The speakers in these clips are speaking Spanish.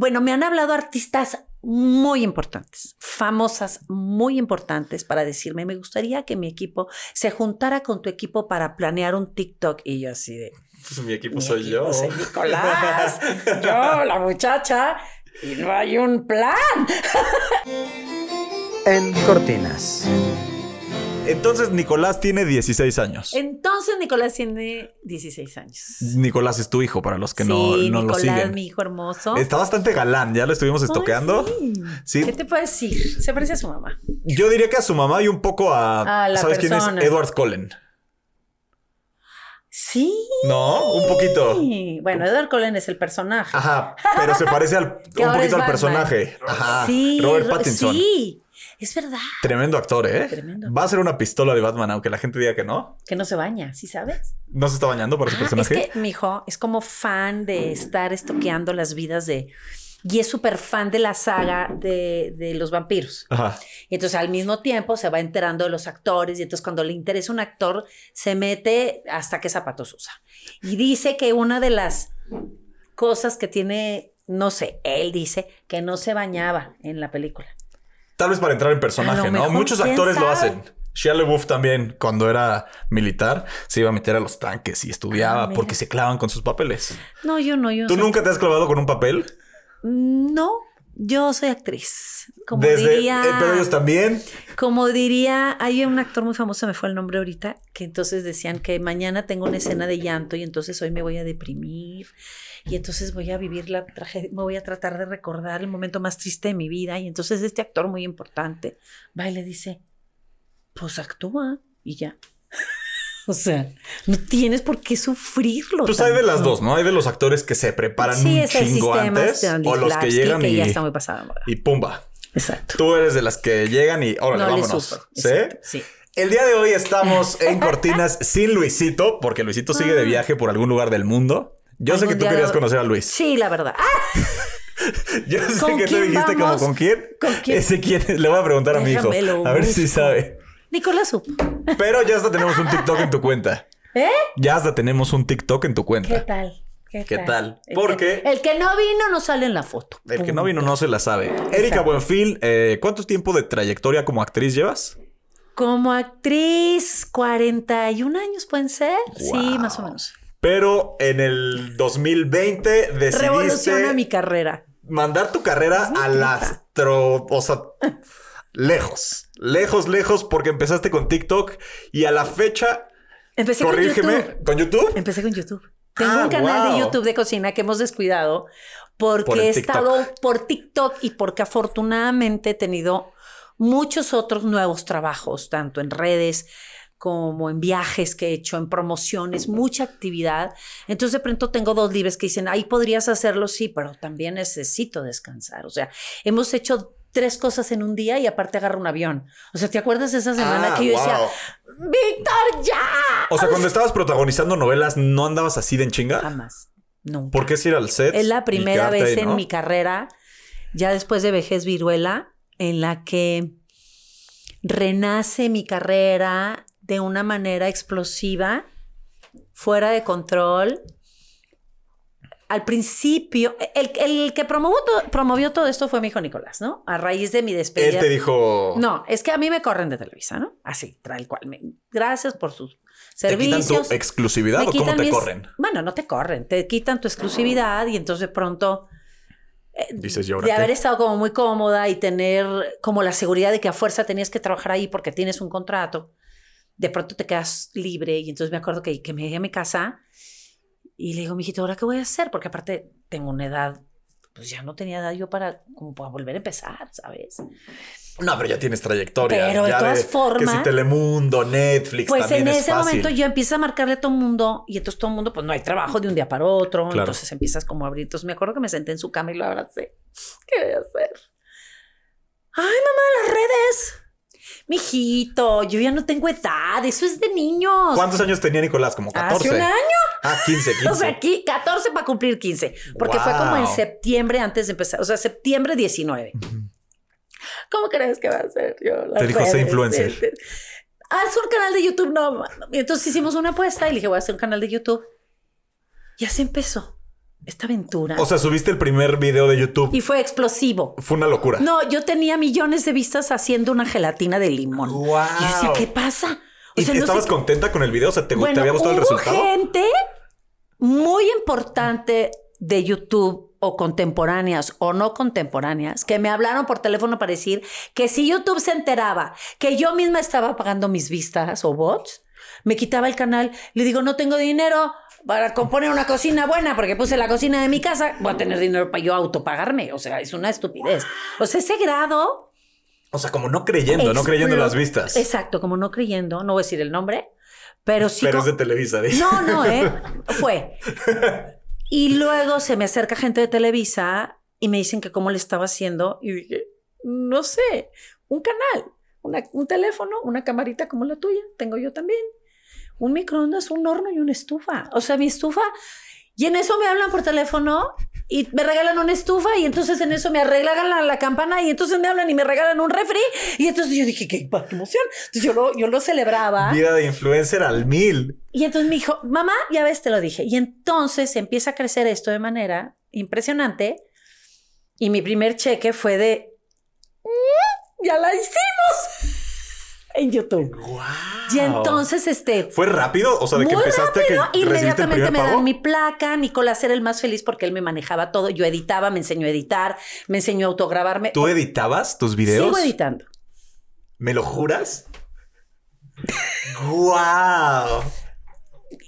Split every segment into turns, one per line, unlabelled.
Bueno, me han hablado artistas muy importantes, famosas, muy importantes para decirme, me gustaría que mi equipo se juntara con tu equipo para planear un TikTok. Y yo así de...
Pues mi equipo soy yo.
Soy Nicolás, yo, la muchacha, y no hay un plan.
En Cortinas.
Entonces Nicolás tiene 16 años.
Entonces Nicolás tiene 16 años.
Nicolás es tu hijo, para los que no,
Sí,
no lo
Nicolás,
siguen.
mi hijo hermoso.
Está bastante galán, ya lo estuvimos estoqueando. Sí.
¿Qué te puedo decir? Se parece a su mamá.
Yo diría que a su mamá y un poco a.
A la
¿Sabes quién es? Edward Cullen.
Sí.
¿No? Un poquito.
Bueno, Edward Cullen es el personaje.
Ajá, pero se parece al, un poquito al personaje. Ajá.
sí,
Robert
Ro-
Pattinson.
Sí, es verdad.
Tremendo actor, ¿eh?
Tremendo.
Va a ser una pistola de Batman, aunque la gente diga que no.
Que no se baña, ¿sí sabes?
No se está bañando para su
Ah,
personaje.
Es que mi hijo es como fan de estar estoqueando las vidas de. Y es súper fan de la saga de, de los vampiros.
Ajá.
Y entonces al mismo tiempo se va enterando de los actores y entonces cuando le interesa un actor se mete hasta qué zapatos usa. Y dice que una de las cosas que tiene, no sé, él dice que no se bañaba en la película.
Tal vez para entrar en personaje, ¿no? Muchos
¿quién
actores lo hacen. Shia LaBeouf también, cuando era militar, se iba a meter a los tanques y estudiaba
Ah,
porque se clavan con sus papeles.
No, yo no, yo
¿Tú nunca te has clavado con un papel?
No, yo soy actriz. Como
Desde,
diría...
eh, pero ellos también.
Como diría, hay un actor muy famoso, me fue el nombre ahorita, que entonces decían que mañana tengo una escena de llanto y entonces hoy me voy a deprimir y entonces voy a vivir la tragedia, me voy a tratar de recordar el momento más triste de mi vida y entonces este actor muy importante va y le dice, pues actúa y ya. O sea, no tienes por qué sufrirlo.
Pues hay de las
tanto.
dos, ¿no? Hay de los actores que se preparan
Sí,
un chingo antes o los que llegan
que
y,
ya está muy pasado.
y pumba.
Exacto.
Tú eres de las que llegan y órale,
no
vámonos. ¿Sí?
Sí.
El día de hoy estamos en Cortinas sin Luisito, porque Luisito sigue de viaje por algún lugar del mundo. Yo sé
Ah.
Que tú querías conocer a Luis.
Sí, la verdad. ¡Ah!
Yo sé
¿Con
que tú dijiste como
vamos?
con quién.
¿Con quién?
Ese quién es? Le voy a preguntar a mi hijo. A ver si sabe.
Nicolás supo.
Pero ya hasta tenemos un TikTok en tu cuenta.
¿Eh?
Ya hasta tenemos un TikTok en tu
¿Qué
cuenta.
tal? ¿Qué,
¿Qué tal?
El
Porque-
que- el que no vino no sale en la foto.
El que no vino no se la sabe. Erika. Buenfil, eh, ¿cuánto tiempo de trayectoria como actriz llevas?
Como actriz, 41 años pueden ser. Sí, más o menos.
Pero en el 2020 decidiste
Revoluciona mi carrera.
mandar tu carrera al astro, o sea, lejos, lejos, lejos, porque empezaste con TikTok y a la fecha,
Empecé con
corrígeme,
YouTube.
¿con YouTube?
Empecé con YouTube. Tengo
Ah,
un canal
wow.
de YouTube de cocina que hemos descuidado porque
Por
he estado por TikTok y porque afortunadamente he tenido muchos otros nuevos trabajos, tanto en redes como en viajes que he hecho, en promociones, mucha actividad. Entonces de pronto tengo dos libres que dicen, ahí podrías hacerlo, sí, pero también necesito descansar. O sea, hemos hecho tres cosas en un día y aparte agarro un avión. O sea, ¿te acuerdas de esa semana
Ah,
que yo
wow.
decía, Víctor, ya?
O sea, cuando estabas protagonizando novelas, ¿no andabas así de en chinga?
Jamás. Nunca.
¿Por qué es ir al set?
Es la primera vez
ahí,
en
no?
mi carrera, ya después de vejez viruela, en la que renace mi carrera de una manera explosiva, fuera de control. Al principio, el, el que promovió todo, promovió todo esto fue mi hijo Nicolás, ¿no? A raíz de mi despedida.
Él te dijo...
No, es que a mí me corren de Televisa, ¿no? Así, tal cual. Me- Gracias por sus
¿Te quitan
servicios.
tu exclusividad o cómo te
mis-
corren?
Bueno, no te corren, te quitan tu exclusividad y entonces de pronto
Dices, ¿y ahora
de
qué?
haber estado como muy cómoda y tener como la seguridad de que a fuerza tenías que trabajar ahí porque tienes un contrato, de pronto te quedas libre y entonces me acuerdo que, que me llegué a mi casa y le digo, mijito, ¿ahora qué voy a hacer? Porque aparte tengo una edad, pues ya no tenía edad yo para, como para volver a empezar, ¿sabes?
No, pero ya tienes trayectoria.
Pero de todas
Que si
formas-
Telemundo, Netflix,
Pues
también
en
es
ese
fácil.
momento yo empiezo a marcarle a todo el mundo y entonces todo el mundo, pues no hay trabajo de un día para otro.
Claro.
Entonces empiezas como a abrir. Entonces me acuerdo que me senté en su cama y lo abracé. ¿Qué voy a hacer? Ay, mamá, las redes. Mijito, yo ya no tengo edad. Eso es de niños.
¿Cuántos años tenía Nicolás? Como 14.
Hace un año.
Ah, 15, 15.
O sea, aquí 14 para cumplir 15. Porque fue como en septiembre antes de empezar. O sea, septiembre 19. ¿Cómo crees que va a ser yo?
Te dijo,
redes?
influencer.
Haz un canal de YouTube. No, entonces hicimos una apuesta y le dije, voy a hacer un canal de YouTube. Y así empezó. Esta aventura.
O sea, subiste el primer video de YouTube.
y fue explosivo.
Fue una locura.
No, yo tenía millones de vistas haciendo una gelatina de limón.
Guau.
Y yo decía, ¿qué pasa?
¿Y
sea, no
estabas
sé-
contenta con el video? O sea, ¿te, te
Bueno,
había gustado el resultado?
gente muy importante de YouTube o contemporáneas o no contemporáneas que me hablaron por teléfono para decir que si YouTube se enteraba que yo misma estaba pagando mis vistas o bots, me quitaba el canal. Le digo, no tengo dinero para componer una cocina buena porque puse la cocina de mi casa. Voy a tener dinero para yo autopagarme. O sea, es una estupidez. O sea, ese grado
O sea, como no creyendo, no creyendo en las vistas.
Exacto, como no creyendo, no voy a decir el nombre, pero sí.
Pero es de Televisa, dice.
No, no, ¿eh? Fue. Y luego se me acerca gente de Televisa y me dicen que cómo le estaba haciendo. Y dije, no sé, un canal, una- un teléfono, una camarita como la tuya, tengo yo también. Un microondas, un horno y una estufa. O sea, mi estufa. Y en eso me hablan por teléfono y me regalan una estufa y entonces en eso me arreglan la, la campana y entonces me hablan y me regalan un refri. Y entonces yo dije, qué, emoción. Entonces yo lo, yo lo celebraba.
Vida de influencer al mil.
Y entonces me dijo, mamá, ya ves, te lo dije. Y entonces empieza a crecer esto de manera impresionante. Y mi primer cheque fue de, "Mm, ya la hicimos en YouTube. Y entonces, este,
¿Fue rápido? O sea, de que empezaste a que
rápido,
recibiste el
inmediatamente me
pago.
dan mi placa. Nicolás era el más feliz porque él me manejaba todo. Yo editaba, me enseñó a editar, me enseñó a autograbarme.
¿Tú editabas tus videos?
Sigo editando.
¿Me lo juras? ¡Guau!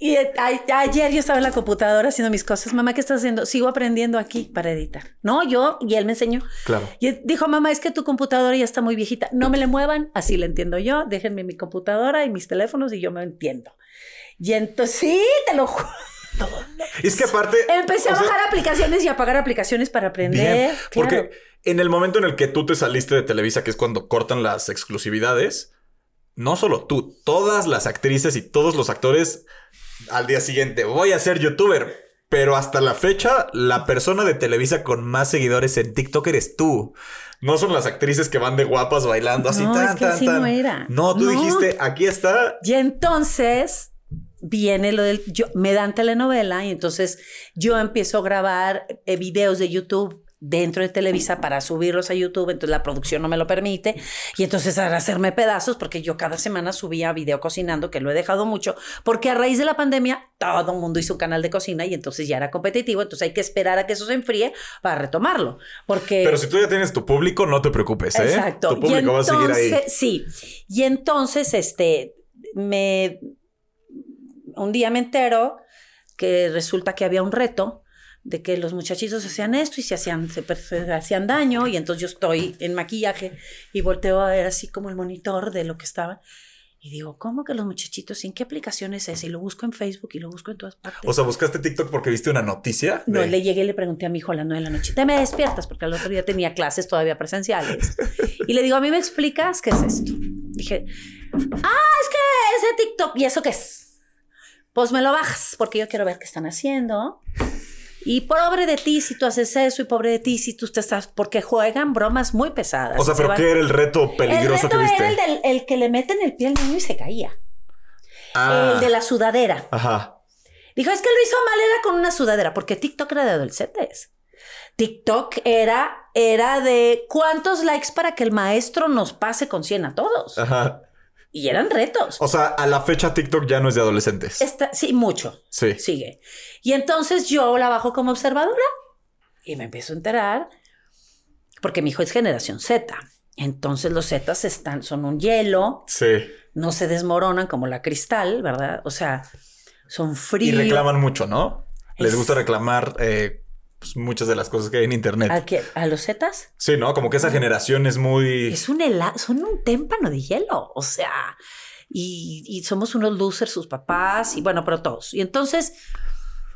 Y a- ayer yo estaba en la computadora haciendo mis cosas. Mamá, ¿qué estás haciendo? Sigo aprendiendo aquí para editar. No, yo, y él me enseñó.
Claro.
Y dijo, mamá, es que tu computadora ya está muy viejita. No me le muevan, así la entiendo yo. Déjenme mi computadora y mis teléfonos y yo me entiendo. Y entonces, sí, te lo juro.
Es que aparte.
Empecé a
sea,
bajar aplicaciones y a pagar aplicaciones para aprender.
Bien,
Claro.
porque en el momento en el que tú te saliste de Televisa, que es cuando cortan las exclusividades, no solo tú, todas las actrices y todos los actores al día siguiente, voy a ser youtuber. Pero hasta la fecha, la persona de Televisa con más seguidores en TikTok eres tú. No son las actrices que van de guapas bailando así
No,
tan,
es que
tan,
así
tan.
no era.
No, tú
No.
dijiste, aquí está.
Y entonces viene lo del, yo, me dan telenovela y entonces yo empiezo a grabar eh, videos de YouTube dentro de Televisa para subirlos a YouTube, entonces la producción no me lo permite y entonces ahora hacerme pedazos porque yo cada semana subía video cocinando, que lo he dejado mucho, porque a raíz de la pandemia todo el mundo hizo un canal de cocina y entonces ya era competitivo, entonces hay que esperar a que eso se enfríe para retomarlo, porque...
Pero si tú ya tienes tu público, no te preocupes, ¿eh?
Exacto.
Tu público va a seguir ahí.
Sí. Y entonces, este, me. Un día me entero que resulta que había un reto de que los muchachitos hacían esto y se hacían, se, hacían daño. Y entonces yo estoy en maquillaje y volteo a ver así como el monitor de lo que estaba. Y digo, ¿cómo que los muchachitos? ¿Y en qué aplicación es esa? Y lo busco en Facebook y lo busco en todas partes.
O sea, buscaste TikTok porque viste una noticia.
No,
de-
le llegué y le pregunté a mi hijo a las nueve de la noche, ¿te me despiertas? Porque al otro día tenía clases todavía presenciales. Y le digo, ¿a mí me explicas qué es esto? Dije, ah, es que ese TikTok, ¿y eso qué es? Pues me lo bajas, porque yo quiero ver qué están haciendo. Y pobre de ti si tú haces eso, y pobre de ti si tú te estás, porque juegan bromas muy pesadas.
O sea,
Se
pero
van-
¿qué era el reto peligroso
el reto
que viste?
era el, del- el que le meten el pie al niño y se caía.
Ah.
El de la sudadera.
Aja.
Dijo, es que lo hizo mal, era con una sudadera, porque TikTok era de adolescentes. TikTok era, era de cuántos likes para que el maestro nos pase con 100 a todos.
Ajá.
Y eran retos.
O sea, a la fecha TikTok ya no es de adolescentes.
Esta- sí, mucho.
Sí.
Sigue. Y entonces yo la bajo como observadora y me empiezo a enterar, porque mi hijo es generación Z. Entonces los Zetas están, son un hielo,
Sí.
no se desmoronan como la cristal, ¿verdad? O sea, son
Y
fríos.
reclaman mucho, ¿no? Les
Es-
gusta reclamar eh, pues, muchas de las cosas que hay en internet.
¿A, qué? ¿A los Zetas?
Sí, ¿no? Como que esa generación es muy...
Es un helado, son un témpano de hielo, o sea, y, y somos unos losers sus papás, y bueno, pero todos. Y entonces,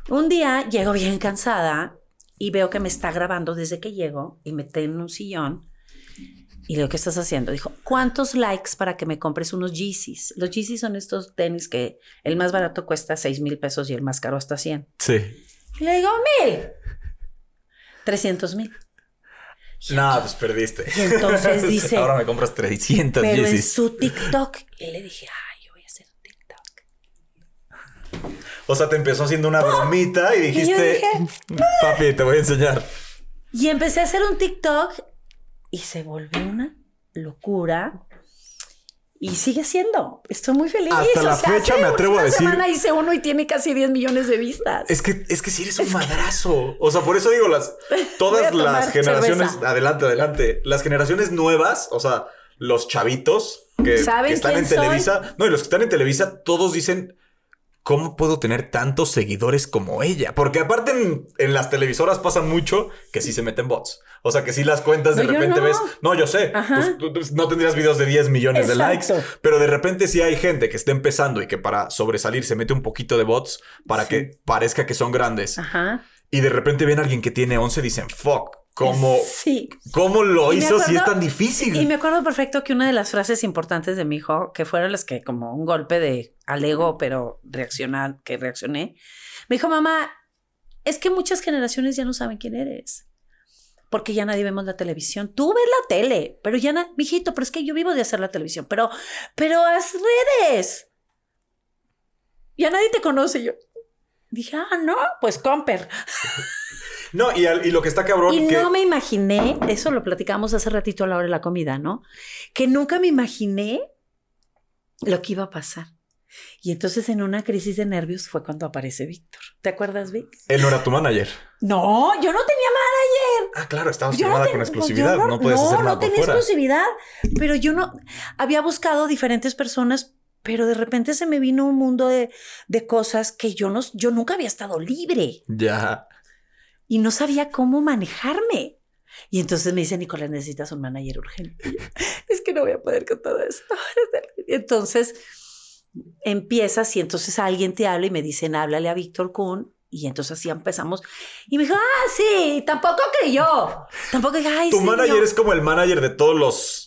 un día llego bien cansada y veo que me está grabando desde que llego y me tengo en un sillón. Y le digo, ¿qué estás haciendo? Dijo, ¿cuántos likes para que me compres unos Yeezys? Los Yeezys son estos tenis que el más barato cuesta 6 mil pesos y el más caro hasta 100.
Sí.
Y le digo, mil. 300 mil.
No, pues perdiste.
Y entonces dice,
Ahora me compras 300
pero en su TikTok. Y le dije, ay, yo voy a hacer un TikTok.
O sea, te empezó haciendo una bromita y dijiste, papi, te voy a enseñar.
Y empecé a hacer un TikTok y se volvió una locura. Y sigue siendo. Estoy muy feliz.
Hasta la fecha me atrevo a decir-
semana hice uno y tiene casi 10 millones de vistas.
Es que, es que sí eres un madrazo. O sea, por eso digo, las, todas las generaciones,
cerveza.
adelante, adelante. Las generaciones nuevas, o sea, los chavitos que,
¿Saben
que están en
soy?
Televisa. No, y los que están en Televisa, todos dicen. ¿Cómo puedo tener tantos seguidores como ella? Porque aparte en, en las televisoras pasa mucho que sí se meten bots. O sea, que sí las cuentas de
No,
repente
no.
ves. No, yo sé. Pues, tú- tú no tendrías videos de 10 millones de likes. Pero de repente sí hay gente que está empezando y que para sobresalir se mete un poquito de bots para
Sí.
que parezca que son grandes.
Ajá.
Y de repente ven a alguien que tiene 11 y dicen, fuck, ¿cómo,
Sí.
¿cómo lo hizo si es tan difícil?
Y me acuerdo perfecto que una de las frases importantes de mi hijo, que fueron las que como un golpe de al ego, pero reaccionar, que reaccioné, me dijo, mamá, es que muchas generaciones ya no saben quién eres. Porque ya nadie vemos la televisión. Tú ves la tele, pero ya, mijito, pero es que yo vivo de hacer la televisión, pero, pero haz redes. Ya nadie te conoce. Yo dije, ah, no, pues comper.
No, y, al- y lo que está cabrón
Y
que...
no me imaginé, eso lo platicamos hace ratito a la hora de la comida, ¿no? Que nunca me imaginé lo que iba a pasar. Y entonces en una crisis de nervios fue cuando aparece Víctor. ¿Te acuerdas, Vic?
Él no era tu manager.
No, yo no tenía manager.
Ah, claro, estabas
Yo no
firmada con exclusividad.
yo
No, puedes
no,
hacer nada
no tenía
fuera.
exclusividad. Pero yo no había buscado diferentes personas, pero de repente se me vino un mundo de, de cosas que yo no, yo nunca había estado libre.
Ya.
Y no sabía cómo manejarme. Y entonces me dice, Nicolás, necesitas un manager urgente. Yo, es que no voy a poder con todo esto. Y entonces empiezas y entonces alguien te habla y me dicen, háblale a Víctor Kuhn. Y entonces así empezamos. Y me dijo, ah, sí, tampoco creyó. Tampoco dije, ay,
Tu manager
yo".
es como el manager de todos los...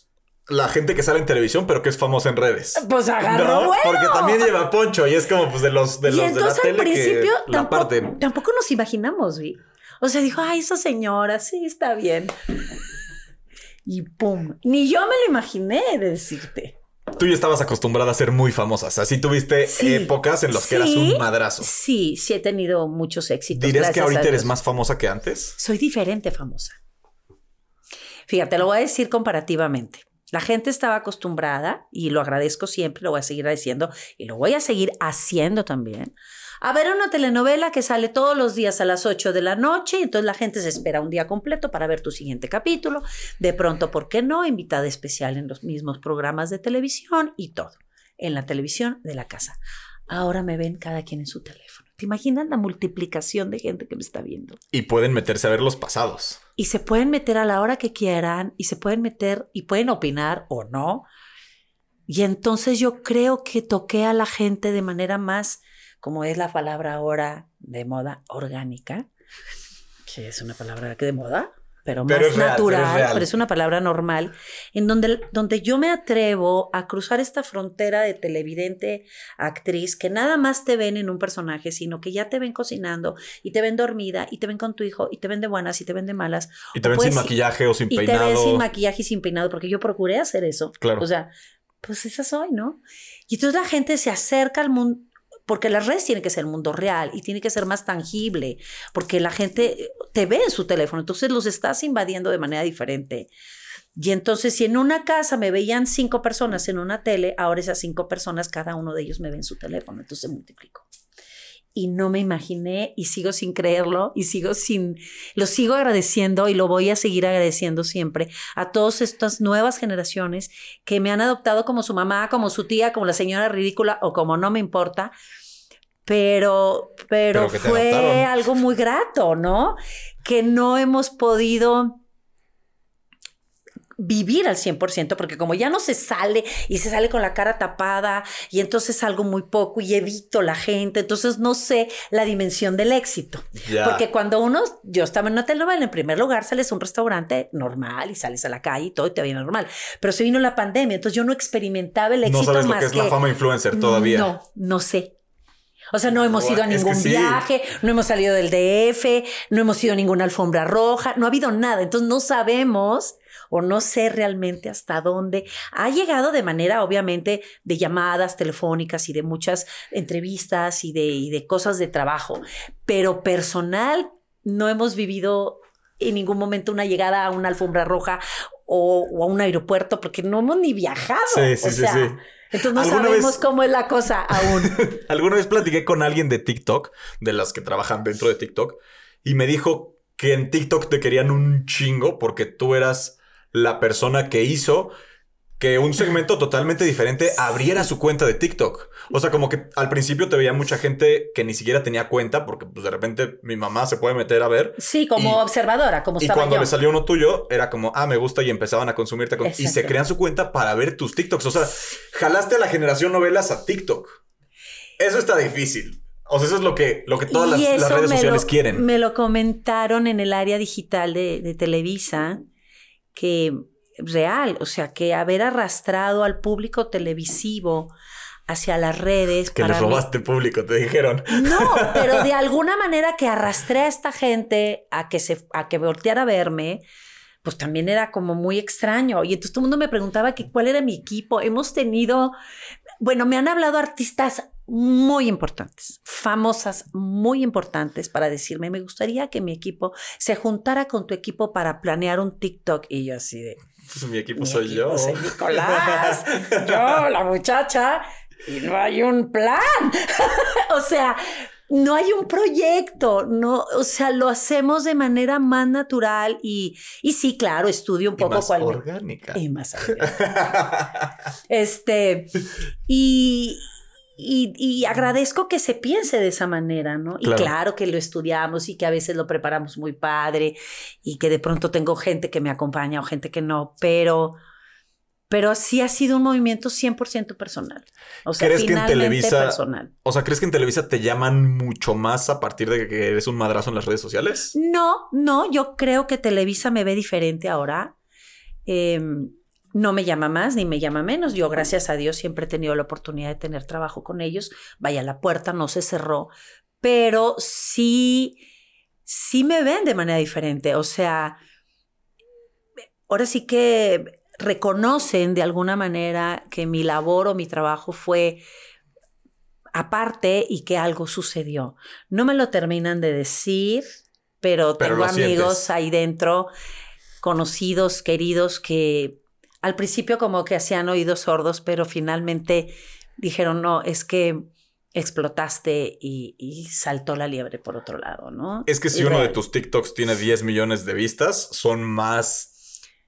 La gente que sale en televisión, pero que es famosa en redes.
Pues agarró
¿No?
vuelo.
Porque también lleva poncho y es como pues de los de,
y
los de la
entonces al
tele
principio
que la
tampoco,
parten.
tampoco nos imaginamos, Vi. O sea, dijo, ay, esa señora, sí, está bien. Y pum, ni yo me lo imaginé de decirte.
Tú ya estabas acostumbrada a ser muy famosa. Así tuviste
Sí.
épocas en las que eras un madrazo.
Sí, sí he tenido muchos éxitos.
¿Dirías que ahorita eres más famosa que antes?
Soy diferente famosa. Fíjate, lo voy a decir comparativamente. La gente estaba acostumbrada, y lo agradezco siempre, lo voy a seguir diciendo, y lo voy a seguir haciendo también, a ver una telenovela que sale todos los días a las 8 de la noche, y entonces la gente se espera un día completo para ver tu siguiente capítulo. De pronto, ¿por qué no? Invitada especial en los mismos programas de televisión y todo. En la televisión de la casa. Ahora me ven cada quien en su teléfono. ¿Te imaginas la multiplicación de gente que me está viendo?
Y pueden meterse a ver los pasados.
y se pueden meter a la hora que quieran y se pueden meter y pueden opinar o no. Y entonces yo creo que toqué a la gente de manera más, como es la palabra ahora de moda, orgánica, que es una palabra que de moda, pero más
Pero es real,
natural,
pero es real.
pero es una palabra normal, en donde, donde yo me atrevo a cruzar esta frontera de televidente, actriz, que nada más te ven en un personaje, sino que ya te ven cocinando y te ven dormida y te ven con tu hijo y te ven de buenas y te ven de malas.
Y te ven sin
puedes-
maquillaje o sin
Y te
peinado.
ven sin maquillaje y sin peinado, porque yo procuré hacer eso.
Claro.
O sea, pues esa soy, ¿no? Y entonces la gente se acerca al mundo, porque las redes tienen que ser el mundo real y tiene que ser más tangible, porque la gente te ve en su teléfono, entonces los estás invadiendo de manera diferente. Y entonces, si en una casa me veían cinco personas en una tele, ahora esas cinco personas, cada uno de ellos me ve en su teléfono, entonces multiplico. Y no me imaginé y sigo sin creerlo y sigo sin, lo sigo agradeciendo y lo voy a seguir agradeciendo siempre a todas estas nuevas generaciones que me han adoptado como su mamá, como su tía, como la señora ridícula o como no me importa. Pero, pero, fue algo muy grato, ¿no? Que no hemos podido vivir al 100%, porque como ya no se sale y se sale con la cara tapada y entonces salgo muy poco y evito la gente, entonces no sé la dimensión del éxito. Porque cuando uno, yo estaba en una telenovela, en primer lugar sales a un restaurante normal y sales a la calle y todo y te viene normal, pero se vino la pandemia, entonces yo no experimentaba el
no
éxito
sabes lo
más
que es la fama influencer todavía.
No, no sé. O sea, no hemos ido a
Es que
ningún
sí.
viaje, no hemos salido del DF, no hemos ido a ninguna alfombra roja, no ha habido nada. Entonces no sabemos. o no sé realmente hasta dónde. Ha llegado de manera, obviamente, de llamadas telefónicas y de muchas entrevistas y de, y de cosas de trabajo, pero personal no hemos vivido en ningún momento una llegada a una alfombra roja o, o a un aeropuerto porque no hemos ni viajado.
Sí, sí,
o
sí,
sea,
sí.
Entonces no
¿Alguna
sabemos
vez-
cómo es la cosa aún.
Alguna vez platiqué con alguien de TikTok, de las que trabajan dentro de TikTok, y me dijo que en TikTok te querían un chingo porque tú eras la persona que hizo que un segmento totalmente diferente abriera su cuenta de TikTok. O sea, como que al principio te veía mucha gente que ni siquiera tenía cuenta porque pues de repente mi mamá se puede meter a ver.
Sí, como
Y-
observadora, como
Y cuando
yo.
le salió uno tuyo, era como, ah, me gusta y empezaban a consumirte. con- Y se crean su cuenta para ver tus TikToks. O sea, jalaste a la generación novelas a TikTok. Eso está difícil. O sea, eso es lo que, lo que todas las, redes sociales
lo-
quieren.
Me lo comentaron en el área digital de, de Televisa, que real, o sea, que haber arrastrado al público televisivo hacia las redes.
Que les
para mí-
robaste público, te dijeron.
No, pero de alguna manera que arrastré a esta gente a que se a que volteara a verme, pues también era como muy extraño. Y entonces todo el mundo me preguntaba que cuál era mi equipo. Hemos tenido, bueno, me han hablado artistas muy importantes, famosas, muy importantes para decirme, me gustaría que mi equipo se juntara con tu equipo para planear un TikTok. Y yo así de,
Pues mi equipo
mi
soy
equipo
yo.
soy Nicolás, yo, la muchacha, y no hay un plan. o sea, no hay un proyecto, no, o sea, lo hacemos de manera más natural y, y sí, claro, estudio un
Y
poco
más
cuál.
orgánica.
Y más orgánica. Este, y, y, y agradezco que se piense de esa manera, ¿no? Y
Claro.
claro que lo estudiamos y que a veces lo preparamos muy padre y que de pronto tengo gente que me acompaña o gente que no, pero, pero sí ha sido un movimiento 100% personal. O sea,
¿Crees que en
finalmente
Televisa-
personal.
O sea, ¿crees que en Televisa te llaman mucho más a partir de que eres un madrazo en las redes sociales?
No, no, yo creo que Televisa me ve diferente ahora. Em, no me llama más ni me llama menos. Yo, gracias a Dios, siempre he tenido la oportunidad de tener trabajo con ellos. Vaya, la puerta no se cerró, pero sí, sí me ven de manera diferente. O sea, ahora sí que reconocen de alguna manera que mi labor o mi trabajo fue aparte y que algo sucedió. No me lo terminan de decir, pero,
Pero
tengo amigos
sientes.
ahí dentro, conocidos, queridos, que al principio como que hacían oídos sordos, pero finalmente dijeron, no, es que explotaste y, y saltó la liebre por otro lado, ¿no?
Es que si
Y
uno de tus TikToks tiene 10 millones de vistas, son más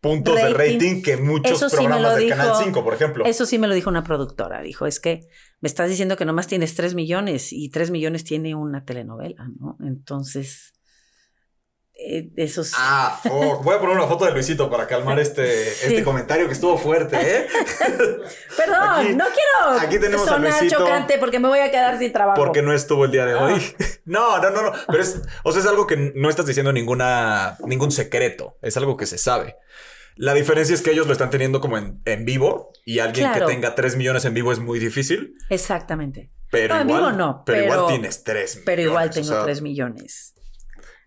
puntos de
Rating.
que muchos
Eso sí
programas
lo
del
dijo.
Canal 5, por ejemplo.
Eso sí me lo dijo una productora. Dijo, es que me estás diciendo que nomás tienes 3 millones y 3 millones tiene una telenovela, ¿no? Entonces, eh, eso es...
Ah. Voy a poner una foto de Luisito para calmar este,
Sí.
este comentario que estuvo fuerte, ¿eh?
Perdón,
aquí-
no quiero
aquí tenemos a
sonar
Luisito.
chocante porque me voy a quedar sin trabajo.
Porque no estuvo el día de hoy.
Ah.
No, no, no, no. Pero es, o sea, es algo que no estás diciendo ninguna, ningún secreto. Es algo que se sabe. La diferencia es que ellos lo están teniendo como en, en vivo y alguien
Claro.
que tenga 3 millones en vivo es muy difícil.
Exactamente.
Pero
No, en
igual,
vivo no,
Pero, igual tienes 3 millones.
Pero igual
o
tengo
sea,
3 millones.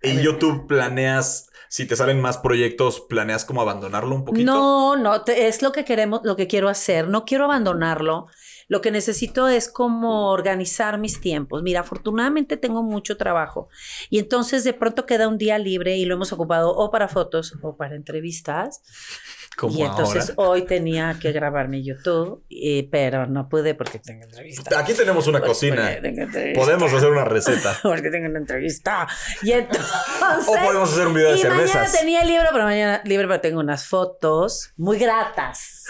Ver.
YouTube planeas, si te salen más proyectos, planeas como abandonarlo un poquito.
No, no, te- es lo que queremos, lo que quiero hacer. No quiero abandonarlo. Lo que necesito es como organizar mis tiempos. Mira, afortunadamente tengo mucho trabajo y entonces de pronto queda un día libre y lo hemos ocupado o para fotos o para entrevistas.
Como
y entonces
ahora.
hoy tenía que grabar mi YouTube, eh, pero no pude porque tengo entrevista.
Aquí tenemos una
Porque
cocina.
tengo.
Podemos hacer una receta.
Porque tengo una entrevista. Y entonces.
O podemos hacer un video de
y mañana
cervezas.
tenía libre, pero mañana libre, pero tengo unas fotos muy gratas.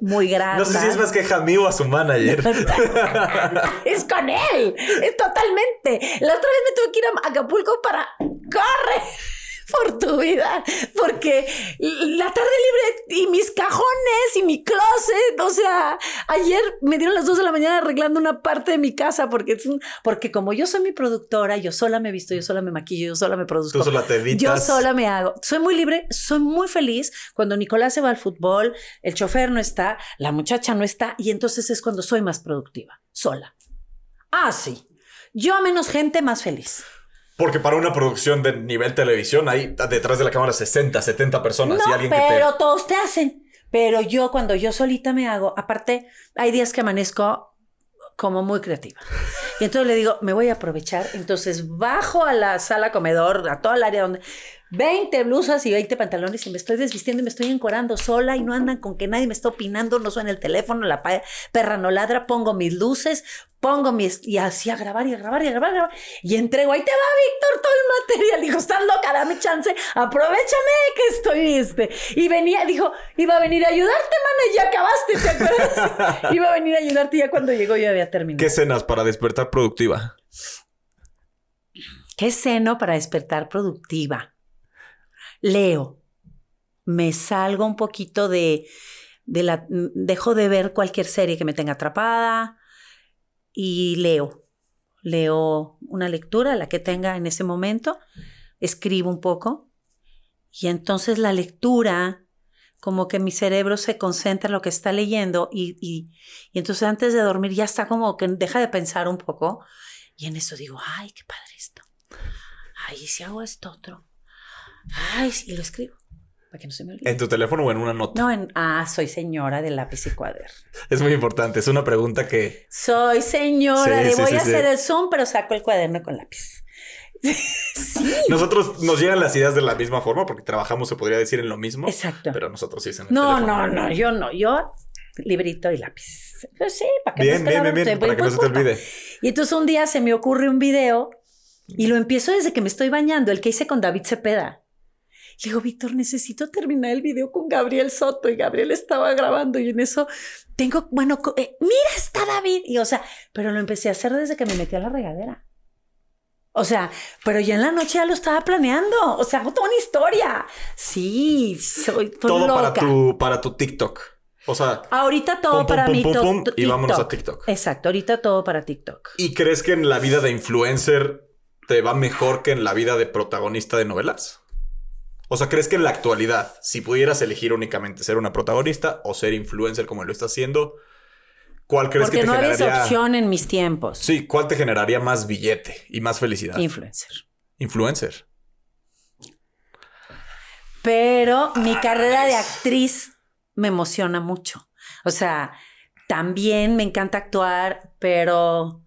Muy
No
gratas.
sé si es más queja mí o a su manager.
es con él. Es totalmente. La otra vez me tuve que ir a Acapulco para. ¡Corre! Por tu vida, porque la tarde libre y mis cajones y mi closet, o sea, ayer me dieron las 2 de la mañana arreglando una parte de mi casa porque, porque como yo soy mi productora, yo sola me visto, yo sola me maquillo, yo sola me produzco.
Tú sola te editas.
Yo sola me hago. Soy muy libre, soy muy feliz cuando Nicolás se va al fútbol, el chofer no está, la muchacha no está, y entonces es cuando soy más productiva, sola. Ah, sí. Yo menos gente, más feliz.
Porque para una producción de nivel televisión hay detrás de la cámara 60, 70 personas y
No,
alguien que te...
pero todos te hacen. Pero yo cuando yo solita me hago, aparte, hay días que amanezco como muy creativa. Y entonces le digo, me voy a aprovechar. Entonces bajo a la sala comedor, a toda el área donde 20 blusas y 20 pantalones y me estoy desvistiendo y me estoy encorando sola y no andan con que nadie me está opinando, no suena el teléfono, la perra no ladra, pongo mis luces, pongo mis... y así a grabar y a grabar y a grabar, y entrego, ahí te va Víctor todo el material. Dijo, estás loca, dame chance, aprovechame que estoy este. Y venía, dijo, iba a venir a ayudarte, mana, y ya acabaste, ¿te acuerdas? iba a venir a ayudarte y ya cuando llegó yo había terminado.
¿Qué cenas para despertar productiva?
¿Qué seno para despertar productiva? Leo. Me salgo un poquito de, de la... Dejo de ver cualquier serie que me tenga atrapada y leo. Leo una lectura, la que tenga en ese momento, escribo un poco y entonces la lectura, como que mi cerebro se concentra en lo que está leyendo y, y, y entonces antes de dormir ya está como que deja de pensar un poco y en eso digo, ay, qué padre esto. Ay, ¿y si hago esto otro? Ay, sí, lo escribo. Para que no se me olvide.
¿En tu teléfono o en una nota?
No, en, ah, soy señora de lápiz y cuaderno.
Es muy importante. Es una pregunta que...
Soy señora
Sí,
de
sí,
voy
sí,
a hacer el Zoom, pero saco el cuaderno con lápiz. sí.
Nosotros nos llegan las ideas de la misma forma porque trabajamos, se podría decir, en lo mismo.
Exacto.
Pero nosotros sí es en el
No,
teléfono.
no, no, yo no. Yo, librito y lápiz. Pues sí, para que
Bien, bien, bien, bien. Para que no se te olvide.
Y entonces un día se me ocurre un video y lo empiezo desde que me estoy bañando, el que hice con David Cepeda. Le digo, Víctor, necesito terminar el video con Gabriel Soto y Gabriel estaba grabando y en eso tengo, bueno, eh, mira, está David. Y o sea, pero lo empecé a hacer desde que me metí a la regadera. O sea, pero ya en la noche ya lo estaba planeando. O sea, hago toda una historia. Sí, soy
Todo para
loca.
tu, para tu TikTok. O sea,
Ahorita todo
Pum,
para
pum,
mí.
y vámonos a TikTok.
Exacto, ahorita todo para TikTok.
¿y crees que en la vida de influencer te va mejor que en la vida de protagonista de novelas? O sea, ¿crees que en la actualidad, si pudieras elegir únicamente ser una protagonista o ser influencer como lo estás haciendo, ¿cuál crees
Porque
que te
no había esa
generaría?
opción en mis tiempos.
Sí, ¿cuál te generaría más billete y más felicidad?
Influencer.
influencer.
Pero mi carrera de actriz me emociona mucho. O sea, también me encanta actuar, pero...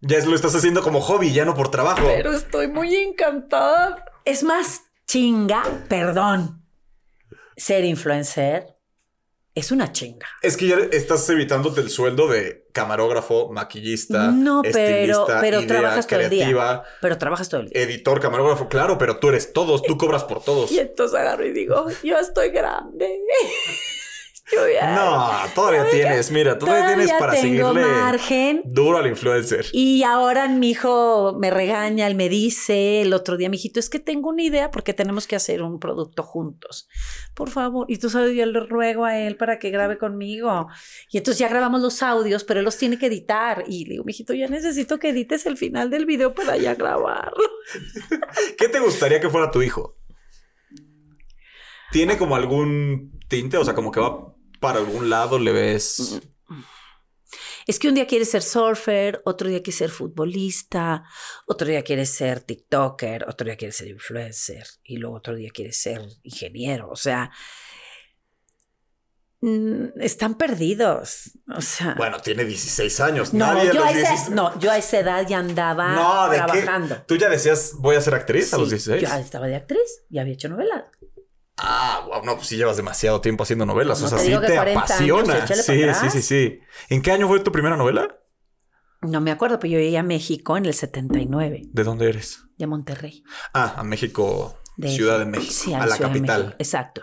Ya es- lo estás haciendo como hobby, ya no por trabajo.
Pero estoy muy encantada. Es más chinga, perdón. Ser influencer es una chinga.
Es que ya estás evitándote el sueldo de camarógrafo, maquillista,
No, pero-
estilista,
pero
idea,
trabajas todo el día.
creativa,
Pero trabajas todo el día.
editor, camarógrafo, claro, pero tú eres todos, tú cobras por todos.
Y entonces agarro y digo, yo estoy grande. Yo ya-
No, todavía tienes, mira, todavía, tienes para seguirle
margen.
duro al influencer.
Y ahora mi hijo me regaña, él me dice el otro día, mi hijito, es que tengo una idea porque tenemos que hacer un producto juntos. Por favor. Y tú sabes, yo le ruego a él para que grabe conmigo. Y entonces ya grabamos los audios, pero él los tiene que editar. Y le digo, mi hijito, ya necesito que edites el final del video para ya grabarlo.
¿Qué te gustaría que fuera tu hijo? ¿Tiene como algún tinte? O sea, como que va para algún lado, le ves.
Es que un día quiere ser surfer, otro día quiere ser futbolista, otro día quiere ser TikToker, otro día quiere ser influencer y luego otro día quiere ser ingeniero. O sea, mm, están perdidos. O sea,
Bueno, tiene 16 años.
no,
Nadie
yo a esa,
16
no, yo a esa edad ya andaba
No, ¿de qué?
trabajando.
¿Tú ya decías voy a ser actriz a los
Sí,
16?
Yo ya estaba de actriz, ya había hecho novelas.
Ah, wow, no, pues sí llevas demasiado tiempo haciendo novelas.
No
o sea,
te
sí te
40 años,
apasiona. sí, sí, sí, sí. ¿En qué año fue tu primera novela?
No me acuerdo, pero yo llegué a México en el 79,
¿De dónde eres?
de Monterrey.
Ah, a México,
De-
Ciudad de México,
Sí,
a
la
la
Ciudad de
capital.
Exacto.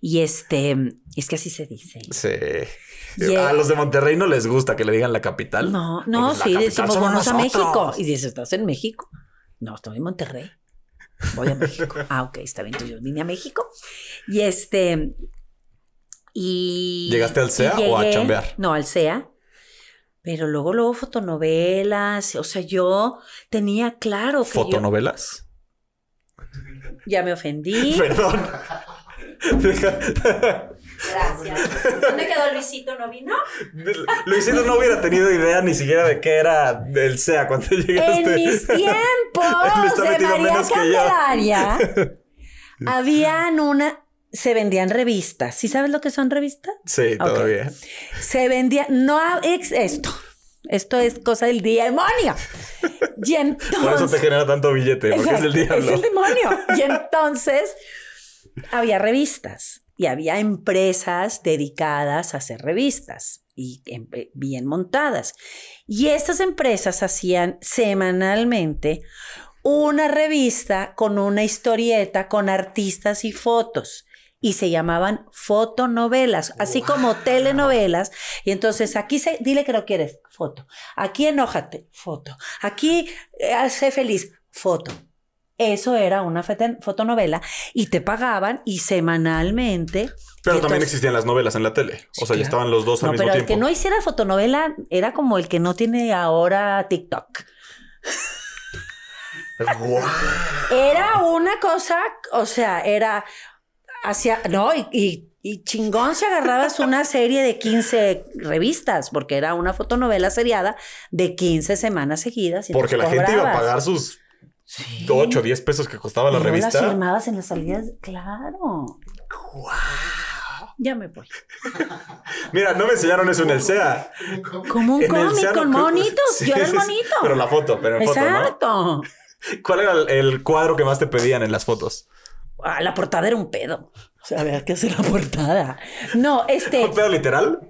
Y este, es que así se dice.
Sí. A los de Monterrey no les gusta que le digan la capital.
No, no,
Pues
sí, decimos vamos a. México. Y dices, ¿estás en México? No, estoy en Monterrey. Voy a México. ah, ok, está bien. Entonces yo vine a México. Y este. Y.
¿Llegaste al CEA o a
llegué-
chambear?
No, al CEA. Pero luego, luego fotonovelas. O sea, yo tenía claro que. yo-
¿Fotonovelas?
ya me ofendí.
Perdón.
Gracias. ¿Dónde quedó Luisito? ¿No vino?
Luisito no hubiera tenido idea ni siquiera de qué era el SEA cuando llegaste.
En mis tiempos de María. Candelaria, habían una... Se vendían revistas. ¿Sí sabes lo que son revistas?
Sí, todavía.
Se vendía, no ex- esto. Esto es cosa del demonio. Y entonces.
Por eso te genera tanto billete, porque es el diablo.
Es el demonio. Y entonces había revistas y había empresas dedicadas a hacer revistas y em- eh, bien montadas. Y estas empresas hacían semanalmente una revista con una historieta, con artistas y fotos. Y se llamaban fotonovelas, así como telenovelas. Y entonces aquí se, dile que no quieres, foto. Aquí enójate, foto. Aquí eh, hace feliz, foto. Eso era una fotonovela y te pagaban y semanalmente.
Pero también existían las novelas en la tele.
Sí,
o sea, ya
claro.
estaban los dos al
No,
mismo
pero el
tiempo.
que no hiciera fotonovela era como el que no tiene ahora TikTok. Era una cosa, o sea, era hacia, no, y, y- y chingón si agarrabas una serie de 15 revistas, porque era una fotonovela seriada de 15 semanas seguidas. y
Porque la gente iba a pagar sus
Sí.
8 o 10 pesos que costaba la revista.
las firmabas en las salidas, claro. Ya me voy.
Mira, no me enseñaron eso en el SEA.
Como un cómic con monitos.
Sí,
Yo era el monito.
Pero la foto, pero en foto, ¿no?
Exacto.
¿Cuál era el, el cuadro que más te pedían en las fotos?
Ah, la portada era un pedo. O sea, había que hacer la portada. No, este.
¿Un pedo literal?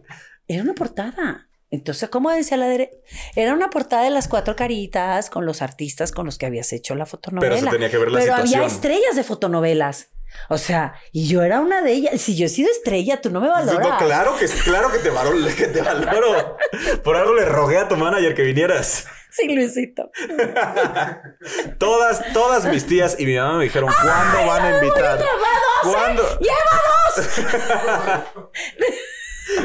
Era una portada. Entonces, ¿cómo decía la derecha? Era una portada de las cuatro caritas con los artistas con los que habías hecho la fotonovela.
Pero se tenía que ver la
Pero había estrellas de fotonovelas. O sea, y yo era una de ellas. Si yo he sido estrella, tú no me valoras.
No, claro que, claro que te valoro, que te valoro. Por algo le rogué a tu manager que vinieras.
Sí, Luisito.
Todas, todas mis tías y mi mamá me dijeron, ¿cuándo van a invitar? ¿Cuándo?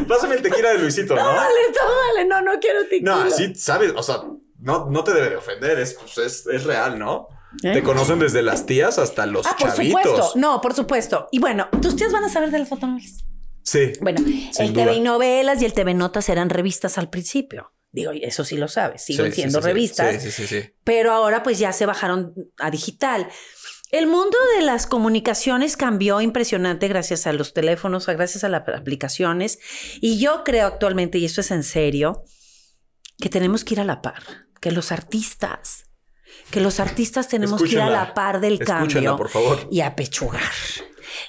Pásame el tequila de Luisito, ¿no?
Dale, dale. No, no quiero tequila.
No, sí, sabes, o sea, no, no te debe de ofender, es, pues, es, es real, ¿no?
¿Eh?
Te conocen desde las tías hasta los
Ah, por
chavitos.
supuesto. No, por supuesto. Y bueno, tus tías van a saber de las fotonovelas.
Sí.
Bueno, el
duda.
TV y novelas y el TV Notas eran revistas al principio. Digo, eso sí lo sabes, siguen
Sí,
siendo
sí, sí, sí.
revistas,
Sí, sí, sí, sí.
pero ahora pues ya se bajaron a digital. El mundo de las comunicaciones cambió impresionante gracias a los teléfonos, gracias a las aplicaciones. Y yo creo actualmente, y esto es en serio, que tenemos que ir a la par, que los artistas, que los artistas tenemos que ir a la par del cambio
por favor.
y apechugar.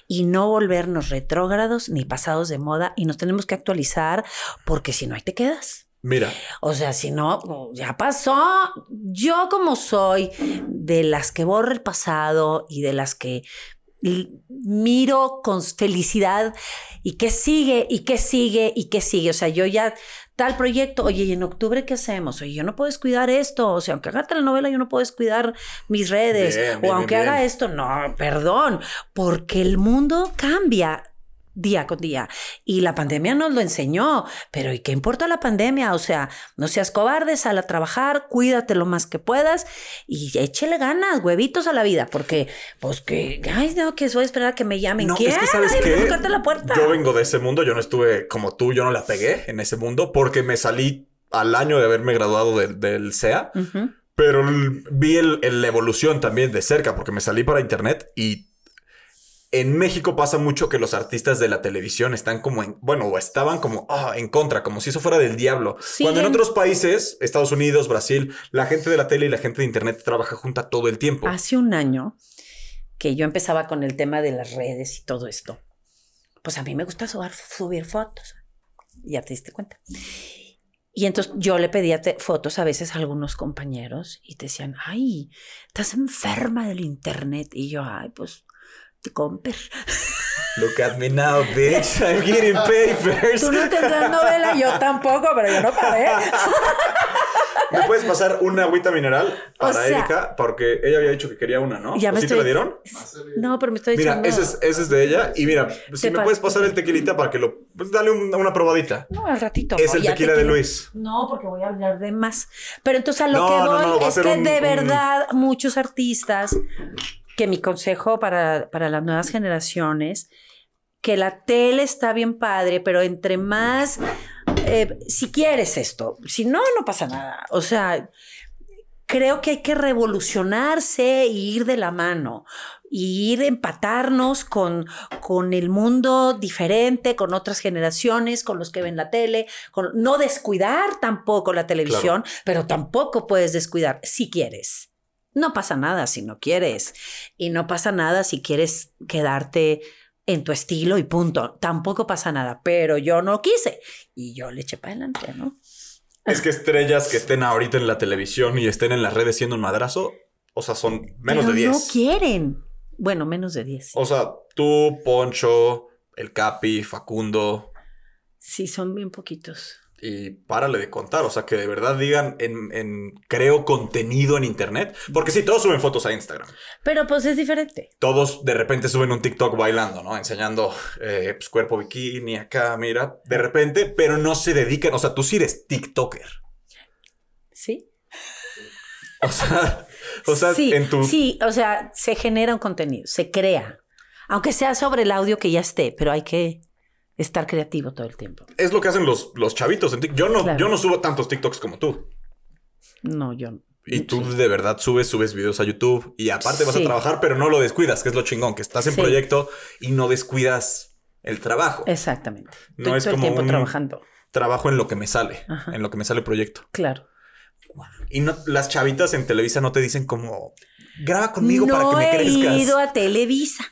Y no volvernos retrógrados ni pasados de moda y nos tenemos que actualizar porque si no, ahí te quedas.
Mira,
O sea, si no, pues, ya pasó. Yo como soy de las que borra el pasado y de las que miro con felicidad y que sigue y que sigue y que sigue. O sea, yo ya tal proyecto, oye, ¿y en octubre qué hacemos? Oye, yo no puedo descuidar esto. O sea, aunque haga telenovela, yo no puedo descuidar mis redes.
Bien,
o aunque
bien,
haga esto, no, perdón, porque el mundo cambia día con día. Y la pandemia nos lo enseñó, pero ¿y qué importa la pandemia? O sea, no seas cobarde, sal a trabajar, cuídate lo más que puedas y échele ganas, huevitos a la vida, porque, pues que, ay, no, que voy a esperar a que me llamen.
no,
¿Quién?
es que sabes qué?
la puerta.
Yo vengo de ese mundo, yo no estuve como tú, yo no la pegué en ese mundo porque me salí al año de haberme graduado del- del SEA. Pero el- vi el- el- la evolución también de cerca porque me salí para internet y en México pasa mucho que los artistas de la televisión están como en, bueno, o estaban como ah, en contra, como si eso fuera del diablo. Cuando en otros países, Estados Unidos, Brasil, la gente de la tele y la gente de internet trabaja junta todo el tiempo.
Hace un año que yo empezaba con el tema de las redes y todo esto, pues a mí me gusta subir, subir fotos. Ya te diste cuenta. Y entonces yo le pedía fotos a veces a algunos compañeros y te decían, ay, estás enferma del internet. Y yo, ay, pues te compres.
Look at me now, bitch. I'm getting papers.
Tú no tendrás novela, yo tampoco, pero yo no paré.
¿Me puedes pasar una agüita mineral para
O sea-
Erika? Porque ella había dicho que quería una, ¿no?
Ya me
¿Sí te la dieron?
No, pero me estoy
Mira,
echando.
ese es, ese es de ella. Y mira, si me puedes pasar el tequilita para que lo. Pues dale un- una probadita.
No, al ratito.
Es
no,
el tequila de Luis.
No, porque voy a hablar de más. Pero entonces a lo
No,
que voy
no, va a
es que
un-
de
un-
verdad muchos artistas, que mi consejo para, para las nuevas generaciones, que la tele está bien padre, pero entre más, eh, si quieres esto, si no, no pasa nada. O sea, creo que hay que revolucionarse e ir de la mano y ir empatarnos con, con el mundo diferente, con otras generaciones, con los que ven la tele, con, no descuidar tampoco la televisión, pero tampoco puedes descuidar si quieres. No pasa nada si no quieres y no pasa nada si quieres quedarte en tu estilo y punto. Tampoco pasa nada, pero yo no quise y yo le eché para adelante, ¿no?
Es que estrellas que estén ahorita en la televisión y estén en las redes siendo un madrazo, o sea, son menos
Pero
de 10.
No quieren. Bueno, menos de 10.
O sea, tú, Poncho, el Capi, Facundo,
Sí, son bien poquitos.
Y párale de contar. O sea, que de verdad digan en, en creo contenido en internet. Porque sí, todos suben fotos a Instagram.
Pero pues es diferente.
Todos de repente suben un TikTok bailando, ¿no? Enseñando eh, pues, cuerpo bikini acá, mira. De repente, pero no se dedican. O sea, tú sí eres TikToker.
¿Sí?
O sea, o sea
sí,
en tu.
sí, o sea, se genera un contenido, se crea. Aunque sea sobre el audio que ya esté, pero hay que estar creativo todo el tiempo.
Es lo que hacen los, los chavitos en. Yo no,
Claro.
yo no subo tantos TikToks como tú.
No, yo no.
Y tú
Sí.
de verdad subes, subes videos a YouTube y aparte vas a trabajar, pero no lo descuidas, que es lo chingón, que estás en
Sí.
proyecto y no descuidas el trabajo.
Exactamente.
No
Estoy
es
todo el
como
tiempo
un-
trabajando.
Trabajo en lo que me sale,
Ajá.
en lo que me sale el proyecto.
Claro.
Y no, las chavitas en Televisa no te dicen como, graba conmigo para que
no
me
he
crezcas.
ido a Televisa.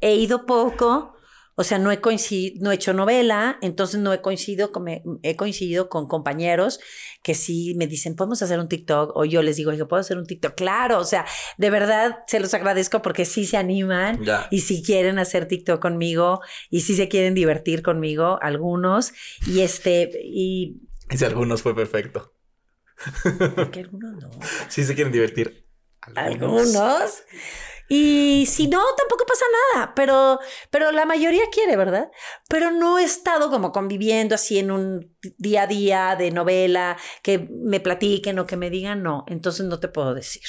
He ido poco. O sea, no he coincidido, no he hecho novela, entonces no he coincidido con, me- he coincidido con compañeros que sí me dicen, podemos hacer un TikTok, o yo les digo, yo puedo hacer un TikTok. Claro, o sea, de verdad se los agradezco porque sí se animan
Ya.
y si quieren hacer TikTok conmigo y si se quieren divertir conmigo, algunos. Y este, y
Ese algunos fue perfecto.
porque algunos no.
Sí se quieren divertir.
Algunos. Y si no, tampoco pasa nada, pero, pero la mayoría quiere, ¿verdad? Pero no he estado como conviviendo así en un día a día de novela, que me platiquen o que me digan, no, entonces no te puedo decir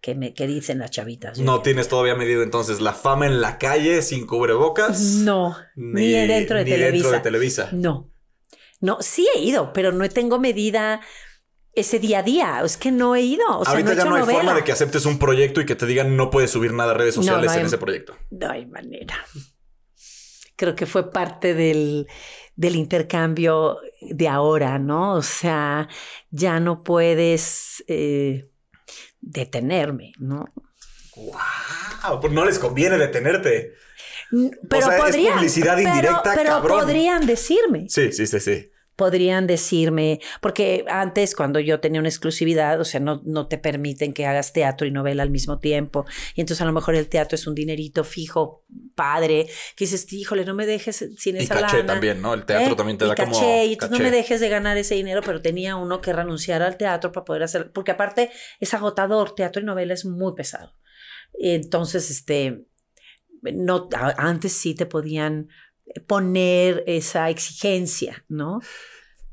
que me que dicen las chavitas.
No tienes todavía medido entonces la fama en la calle sin cubrebocas.
No, ni, dentro de
ni
Televisa.
dentro de Televisa.
No. No, sí he ido, pero no tengo medida ese día a día. Es que no he ido. O sea,
Ahorita
no he
ya
hecho
no hay
novela.
forma de que aceptes un proyecto y que te digan no puedes subir nada a redes
No, no
sociales
hay-
en ese proyecto.
No hay manera. Creo que fue parte del, del intercambio de ahora, ¿no? O sea, ya no puedes eh, detenerme, ¿no?
¡Wow! Pues no les conviene detenerte.
Pero
sea, es publicidad
pero-
indirecta,
pero
cabrón.
podrían decirme.
Sí, sí, sí, sí.
Podrían decirme, porque antes cuando yo tenía una exclusividad, o sea, no, no te permiten que hagas teatro y novela al mismo tiempo, y entonces a lo mejor el teatro es un dinerito fijo, padre, que dices, híjole, no me dejes sin
Y
esa
caché
lana".
también, ¿no? El teatro
¿Eh?
también te
Y
da
caché,
como.
y entonces no me dejes de ganar ese dinero, pero tenía uno que renunciar al teatro para poder hacer, porque aparte es agotador, teatro y novela es muy pesado. Entonces, este, no, antes sí te podían poner esa exigencia, ¿no?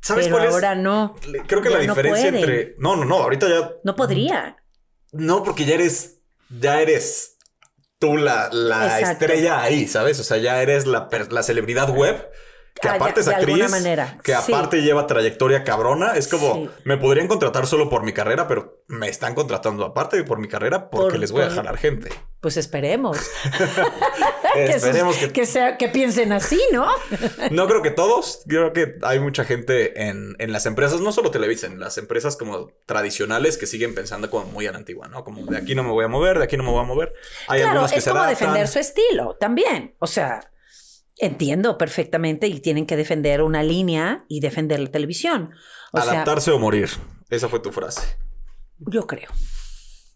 ¿Sabes
pero
cuál es?
ahora no,
Creo que la
ya
diferencia entre. No, no, no. Ahorita ya.
no podría.
No, porque ya eres. Ya eres tú la, la estrella ahí, ¿sabes? O sea, ya eres la, la celebridad web. Que
Ah,
aparte es actriz.
manera,
Que
sí.
aparte lleva trayectoria cabrona. Es como.
Sí.
Me podrían contratar solo por mi carrera, pero me están contratando aparte por mi carrera porque
Por-
les voy a
por-
jalar gente.
Pues esperemos. que,
Esperemos que
que, sea, que piensen así, ¿no?
No creo que todos, creo que hay mucha gente en, en las empresas, no solo Televisa, en las empresas como tradicionales que siguen pensando como muy a la antigua, ¿no? Como de aquí no me voy a mover, de aquí no me voy a mover. Hay
claro,
algunos que
es
se
como
adaptan.
defender su estilo también. O sea, entiendo perfectamente y tienen que defender una línea y defender la televisión. O sea,
Adaptarse o morir. Esa fue tu frase.
Yo creo.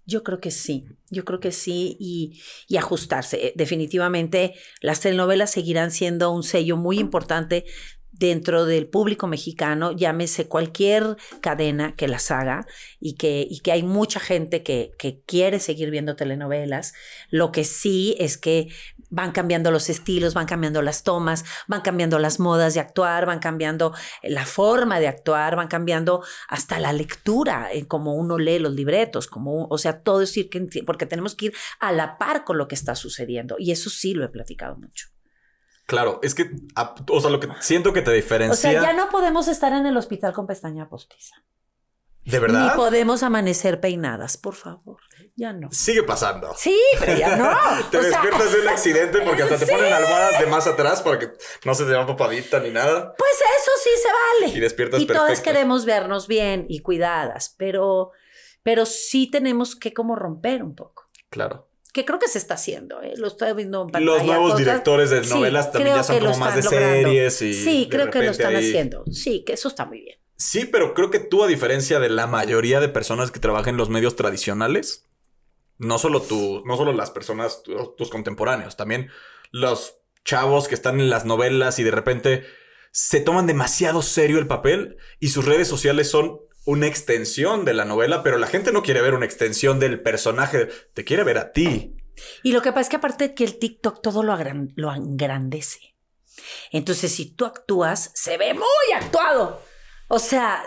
Yo creo que sí, yo creo que sí y, y ajustarse. Eh, Definitivamente las telenovelas seguirán siendo un sello muy importante dentro del público mexicano, llámese cualquier cadena que las haga y que, y que hay mucha gente que, que quiere seguir viendo telenovelas. Lo que sí es que van cambiando los estilos, van cambiando las tomas, van cambiando las modas de actuar, van cambiando la forma de actuar, van cambiando hasta la lectura, en cómo uno lee los libretos, como, o sea, todo es ir que, porque tenemos que ir a la par con lo que está sucediendo. Y eso sí lo he platicado mucho.
Claro, es que, o sea, lo que siento que te
O
diferencia.
sea, ya no podemos estar en el hospital con pestaña postiza.
¿De verdad?
Ni podemos amanecer peinadas, por favor. Ya no.
Sigue pasando.
Sí, pero ya no.
Te
O sea,
despiertas de un accidente porque hasta te ponen almohadas de más atrás para que no se te va papadita ni nada.
Pues eso sí se vale.
Y despiertas
Y todas
perfecta.
queremos vernos bien y cuidadas, pero, pero sí tenemos que como romper un poco.
Claro.
Que creo que se está haciendo, ¿eh? lo estoy viendo en pantalla.
Los nuevos
cosas.
directores de
Sí,
novelas también ya son como más de
logrando.
series y.
Sí, creo que lo están
ahí-
haciendo. Sí, que eso está muy bien.
Sí, pero creo que tú, a diferencia de la mayoría de personas que trabajan en los medios tradicionales, no solo tú, no solo las personas, tu- tus contemporáneos, también los chavos que están en las novelas y de repente se toman demasiado serio el papel y sus redes sociales son una extensión de la novela, pero la gente no quiere ver una extensión del personaje, te quiere ver a ti.
Y lo que pasa es que aparte de que el TikTok todo lo, lo engrandece. Entonces, si tú actúas, se ve muy actuado. O sea,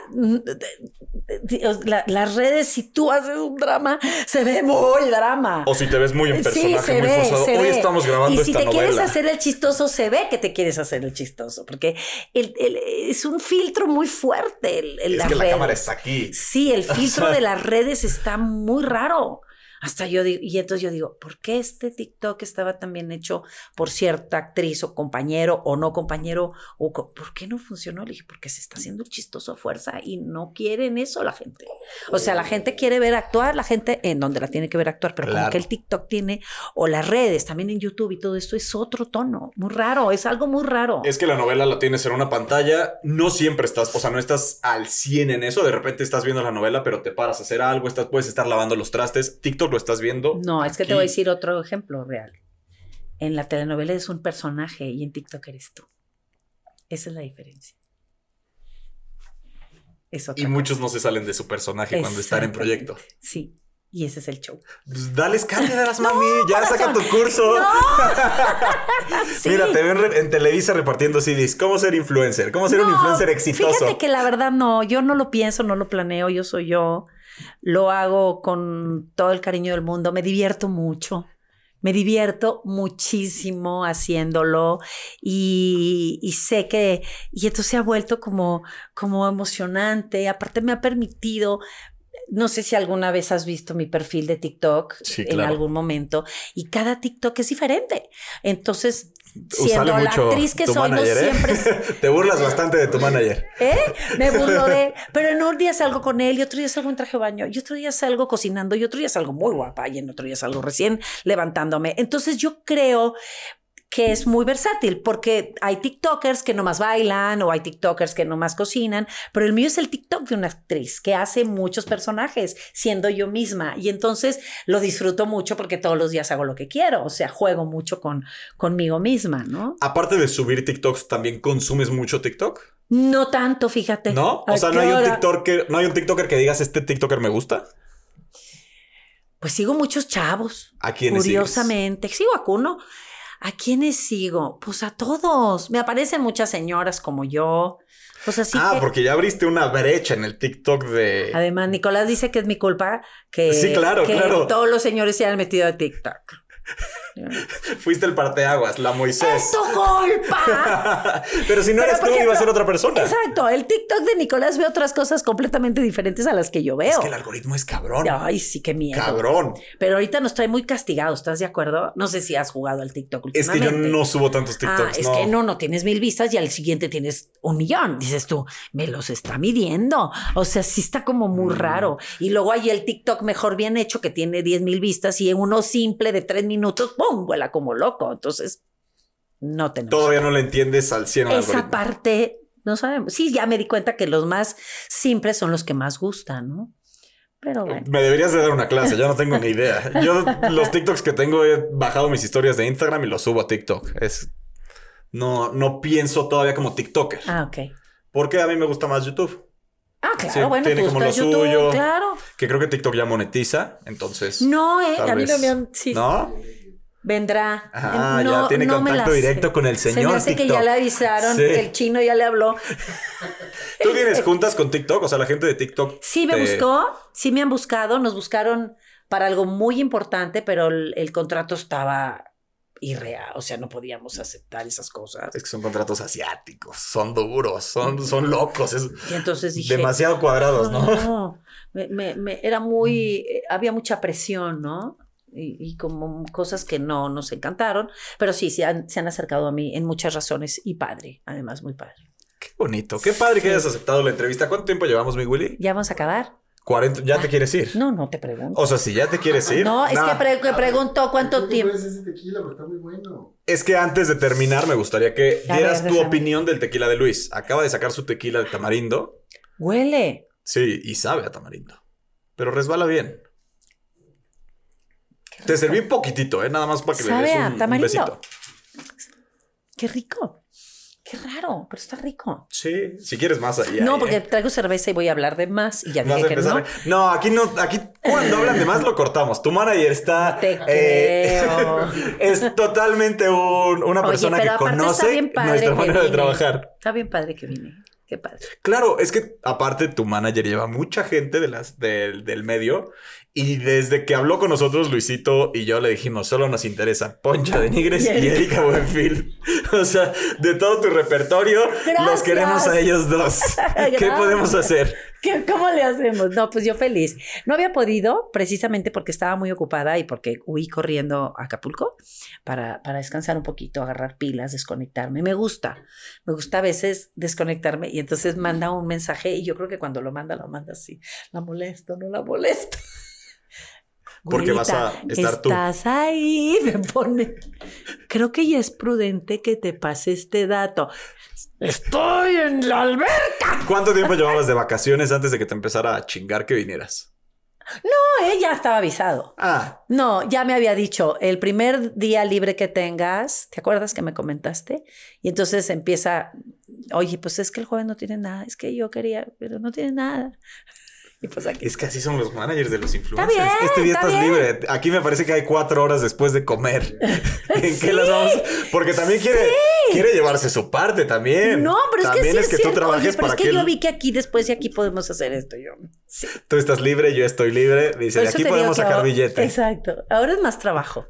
la- las redes, si tú haces un drama, se ve muy drama.
O si te ves muy en personaje, muy forzado. Hoy
ve.
estamos grabando
Y si te quieres hacer el chistoso, se ve que te quieres hacer el chistoso, porque el- el- es un filtro muy fuerte. El,
es
las
que la
redes.
cámara está aquí.
Sí, el filtro de las redes está muy raro. Hasta yo digo, y entonces yo digo, ¿por qué este TikTok estaba también hecho por cierta actriz o compañero o no compañero? O co- ¿Por qué no funcionó? Le dije, porque se está haciendo chistoso a fuerza y no quieren eso la gente. O sea, la gente quiere ver actuar, la gente en donde la tiene que ver actuar, pero como
Claro.
que el TikTok tiene, o las redes, también en YouTube y todo esto es otro tono, muy raro, es algo muy raro.
Es que la novela la tienes en una pantalla, no siempre estás, o sea, no estás al 100 en eso, de repente estás viendo la novela, pero te paras a hacer algo, estás, puedes estar lavando los trastes, TikTok lo estás viendo.
No, es que te voy a decir otro ejemplo real. En la telenovela es un personaje y en TikTok eres tú. Esa es la diferencia. Es otra
Y
cosa.
muchos no se salen de su personaje cuando están en proyecto.
Sí, y ese es el show.
Pues dales cátedras, mami, ya saca tu curso.
Sí.
Mira, te ven en Televisa repartiendo CDs. ¿Cómo ser influencer? ¿Cómo ser un influencer exitoso?
Fíjate que la verdad no, yo no lo pienso, no lo planeo, yo soy yo. Lo hago con todo el cariño del mundo, me divierto mucho. Me divierto muchísimo haciéndolo y, y sé que, y esto se ha vuelto como, como emocionante. Aparte me ha permitido, no sé si alguna vez has visto mi perfil de TikTok
Sí,
en
claro.
algún momento y cada TikTok es diferente. Entonces, siendo la
mucho
actriz que soy,
manager,
no
¿eh?
siempre
Te burlas bastante de tu manager.
¿Eh? Me burlo de. Pero en un día salgo con él y otro día salgo en traje de baño y otro día salgo cocinando y otro día salgo muy guapa y en otro día salgo recién levantándome. Entonces yo creo que es muy versátil porque hay TikTokers que nomás bailan o hay TikTokers que nomás cocinan, pero el mío es el TikTok de una actriz que hace muchos personajes siendo yo misma y entonces lo disfruto mucho porque todos los días hago lo que quiero, o sea, juego mucho con conmigo misma, ¿no?
Aparte de subir TikToks, ¿también consumes mucho TikTok?
No tanto, fíjate.
¿No?
¿A
O sea, no hay un? TikToker, no hay un TikToker que digas este TikToker me gusta.
Pues sigo muchos chavos.
¿A quiénes
Curiosamente, sigo a Cuno. ¿A quiénes sigo? Pues a todos. Me aparecen muchas señoras como yo. Pues así
ah,
que.
porque ya abriste una brecha en el TikTok de.
Además, Nicolás dice que es mi culpa que,
Sí, claro,
que
claro.
todos los señores se han metido a TikTok.
Fuiste el parteaguas, la Moisés.
¡Es tu culpa!
Pero si no
Pero,
eres tú, iba a ser otra persona.
Exacto. El TikTok de Nicolás ve otras cosas completamente diferentes a las que yo veo.
Es que el algoritmo es cabrón.
Ay, sí, qué miedo.
Cabrón.
Pero ahorita nos trae muy castigados, ¿estás de acuerdo? No sé si has jugado al TikTok
Es que
últimamente.
yo no subo tantos TikToks.
Ah, es que no, no tienes mil vistas y al siguiente tienes un millón. Dices tú, me los está midiendo. O sea, sí está como muy
Mm.
raro. Y luego hay el TikTok mejor bien hecho que tiene 10 mil vistas y uno simple de tres minutos, vuela como loco. Entonces, no tenemos.
Todavía no le entiendes al 100 al
Esa
algoritmo.
parte, no sabemos. Sí, ya me di cuenta que los más simples son los que más gustan, ¿no? Pero bueno.
Me deberías de dar una clase, yo no tengo ni idea. Yo los TikToks que tengo he bajado mis historias de Instagram y los subo a TikTok. Es no no pienso todavía como TikToker,
Ah, ok.
porque a mí me gusta más YouTube,
Ah, claro,
Sí,
bueno,
tiene
tú
como lo
YouTube,
suyo.
claro.
que creo que TikTok ya monetiza, entonces
No, eh, a mí no me han. Sí,
¿No?
Vendrá.
Ah,
Eh,
ya tiene
me
contacto
sé.
directo con el
Se
señor
me hace que ya le avisaron,
Sí.
el chino ya le habló.
¿Tú tienes juntas con TikTok? O sea, la gente de TikTok.
Sí me
te-
buscó, sí me han buscado, nos buscaron para algo muy importante, pero el, el contrato estaba irreal, o sea, no podíamos aceptar esas cosas.
Es que son contratos asiáticos, son duros, son, son locos, es
Y entonces dije,
demasiado cuadrados, ¿no?
no, me, me- me- era muy, eh, había mucha presión, ¿no? Y, y como cosas que no nos encantaron, pero sí, se han, se han acercado a mí en muchas razones y padre, además muy padre.
Qué bonito, qué padre que hayas aceptado la entrevista. ¿Cuánto tiempo llevamos, mi Willy?
¿Ya vamos a acabar?
40, ¿ya te quieres ir?
No, no te pregunto.
O sea, si ya te quieres ir.
No, es
nah.
que, pre- que pregunto cuánto
¿Por qué
tiempo.
ese tequila? Está muy bueno.
Es que antes de terminar, me gustaría que
A
dieras
ver,
tu
déjame.
opinión del tequila de Luis. Acaba de sacar su tequila de tamarindo.
Huele.
Sí, y sabe a tamarindo. Pero resbala bien. Te serví poquitito, ¿eh? Nada más para que le des un, un besito.
Qué rico. Qué raro, pero está rico.
Sí, si quieres más ahí.
no,
ahí,
porque
¿eh?
traigo cerveza y voy a hablar de más. Y ya dije que no.
No, aquí no, aquí cuando hablan de más lo cortamos. Tu manager está.
Te
eh, es totalmente un- una
Oye,
persona que conoce nuestra manera de trabajar.
Está bien padre que vine. Qué padre.
Claro, es que aparte tu manager lleva mucha gente de las, del- del medio y desde que habló con nosotros Luisito y yo le dijimos, solo nos interesa Poncha de Nigres y Erika Buenfil. O sea, de todo tu repertorio, los queremos a ellos dos. ¿Qué podemos hacer?
¿Qué- ¿Cómo le hacemos? No, pues yo feliz. No había podido precisamente porque estaba muy ocupada y porque huí corriendo a Acapulco para, para descansar un poquito, agarrar pilas, desconectarme. Me gusta, me gusta a veces desconectarme y entonces manda un mensaje y yo creo que cuando lo manda, lo manda así. La molesto, no la molesto.
Porque vas a estar tú.
Estás ahí, me pone. Creo que ya es prudente que te pase este dato. Estoy en la alberca.
¿Cuánto tiempo llevabas de vacaciones antes de que te empezara a chingar que vinieras?
No, eh, ya estaba avisado.
Ah,
No, ya me había dicho, el primer día libre que tengas, ¿te acuerdas que me comentaste? Y entonces empieza, oye, pues es que el joven no tiene nada, es que yo quería, pero no tiene nada. Y pues aquí.
es que así son los managers de los influencers.
bien,
este día
está
estás
bien.
libre. Aquí me parece que hay cuatro horas después de comer. ¿En
Sí.
qué las vamos? Porque también quiere, quiere llevarse su parte también.
No, pero es que
también
sí
es que tú trabajes
Oye, pero
para
es que,
que
yo vi que aquí después y aquí podemos hacer esto. Yo, sí.
tú estás libre, yo estoy libre. Dice, de aquí podemos sacar
ahora-
billete.
Exacto. Ahora es más trabajo,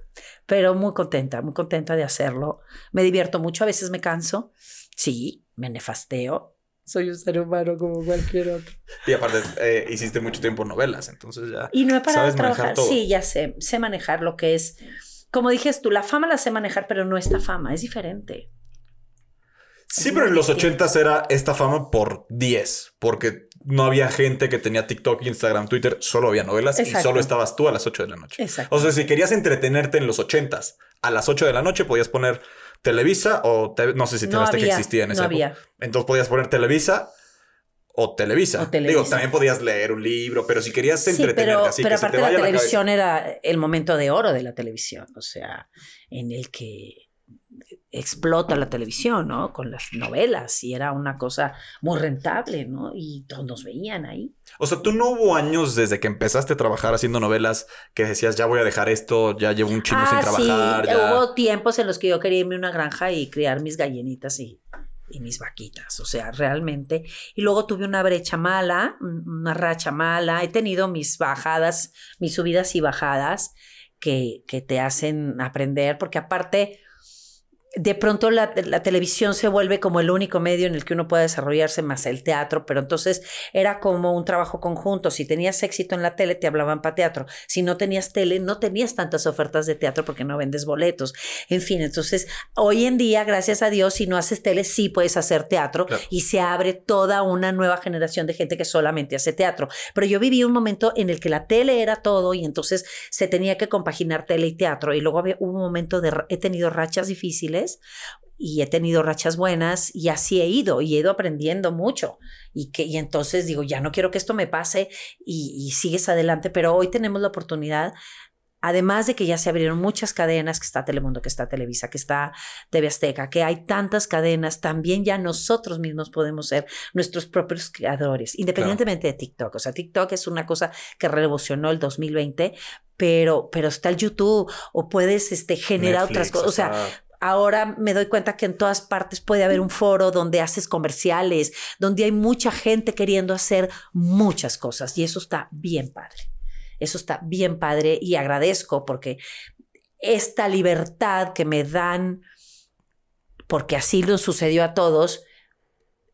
pero muy contenta, muy contenta de hacerlo. Me divierto mucho, a veces me canso. Sí, me nefasteo. Soy un ser humano como cualquier otro.
Y aparte, eh, hiciste mucho tiempo novelas, entonces ya.
Y no he parado de
Sabes manejar
trabajar.
todo.
Sí, ya sé, sé manejar lo que es. Como dijes tú, la fama la sé manejar, pero no esta fama, es diferente.
Sí, pero en los ochentas era esta fama por 10, porque no había gente que tenía TikTok, Instagram, Twitter, solo había novelas y solo estabas tú a las 8 de la noche.
Exacto.
O sea, si querías entretenerte en los ochentas, a las 8 de la noche podías poner Televisa o te- no sé si
No
TV Azteca existía en
no
época.
había.
Entonces podías poner Televisa o Televisa.
O Televisa.
Digo, también podías leer un libro, pero si querías
Sí,
entretenerte
pero,
así
pero
que se te
aparte la televisión era el momento de oro de la televisión, o sea, en el que explota la televisión, ¿no? Con las novelas y era una cosa muy rentable, ¿no? Y todos nos veían ahí.
O sea, tú no hubo años desde que empezaste a trabajar haciendo novelas que decías, ya voy a dejar esto, ya llevo un chingo sin trabajar.
sí,
ya".
hubo tiempos en los que yo quería irme a una granja y criar mis gallinitas y, y mis vaquitas, o sea, realmente. Y luego tuve una brecha mala, un- una racha mala, he tenido mis bajadas, mis subidas y bajadas que, que te hacen aprender, porque aparte... De pronto la, la televisión se vuelve como el único medio en el que uno puede desarrollarse más el teatro, pero entonces era como un trabajo conjunto. Si tenías éxito en la tele, te hablaban para teatro. Si no tenías tele, no tenías tantas ofertas de teatro porque no vendes boletos. En fin, entonces hoy en día, gracias a Dios, si no haces tele, sí puedes hacer teatro
Claro.
y se abre toda una nueva generación de gente que solamente hace teatro. Pero yo viví un momento en el que la tele era todo y entonces se tenía que compaginar tele y teatro. Y luego había, hubo un momento de, he tenido rachas difíciles y he tenido rachas buenas y así he ido y he ido aprendiendo mucho. Y que y entonces digo ya no quiero que esto me pase y, y sigues adelante pero hoy tenemos la oportunidad además de que ya se abrieron muchas cadenas que está Telemundo que está Televisa que está TV Azteca que hay tantas cadenas también ya nosotros mismos podemos ser nuestros propios creadores independientemente de TikTok. O sea TikTok es una cosa que revolucionó el 2020 pero pero está el YouTube o puedes este generar otras
Netflix,
cosas. O sea ahora me doy cuenta que en todas partes puede haber un foro donde haces comerciales, donde hay mucha gente queriendo hacer muchas cosas y eso está bien padre. Eso está bien padre y agradezco porque esta libertad que me dan, porque así lo sucedió a todos,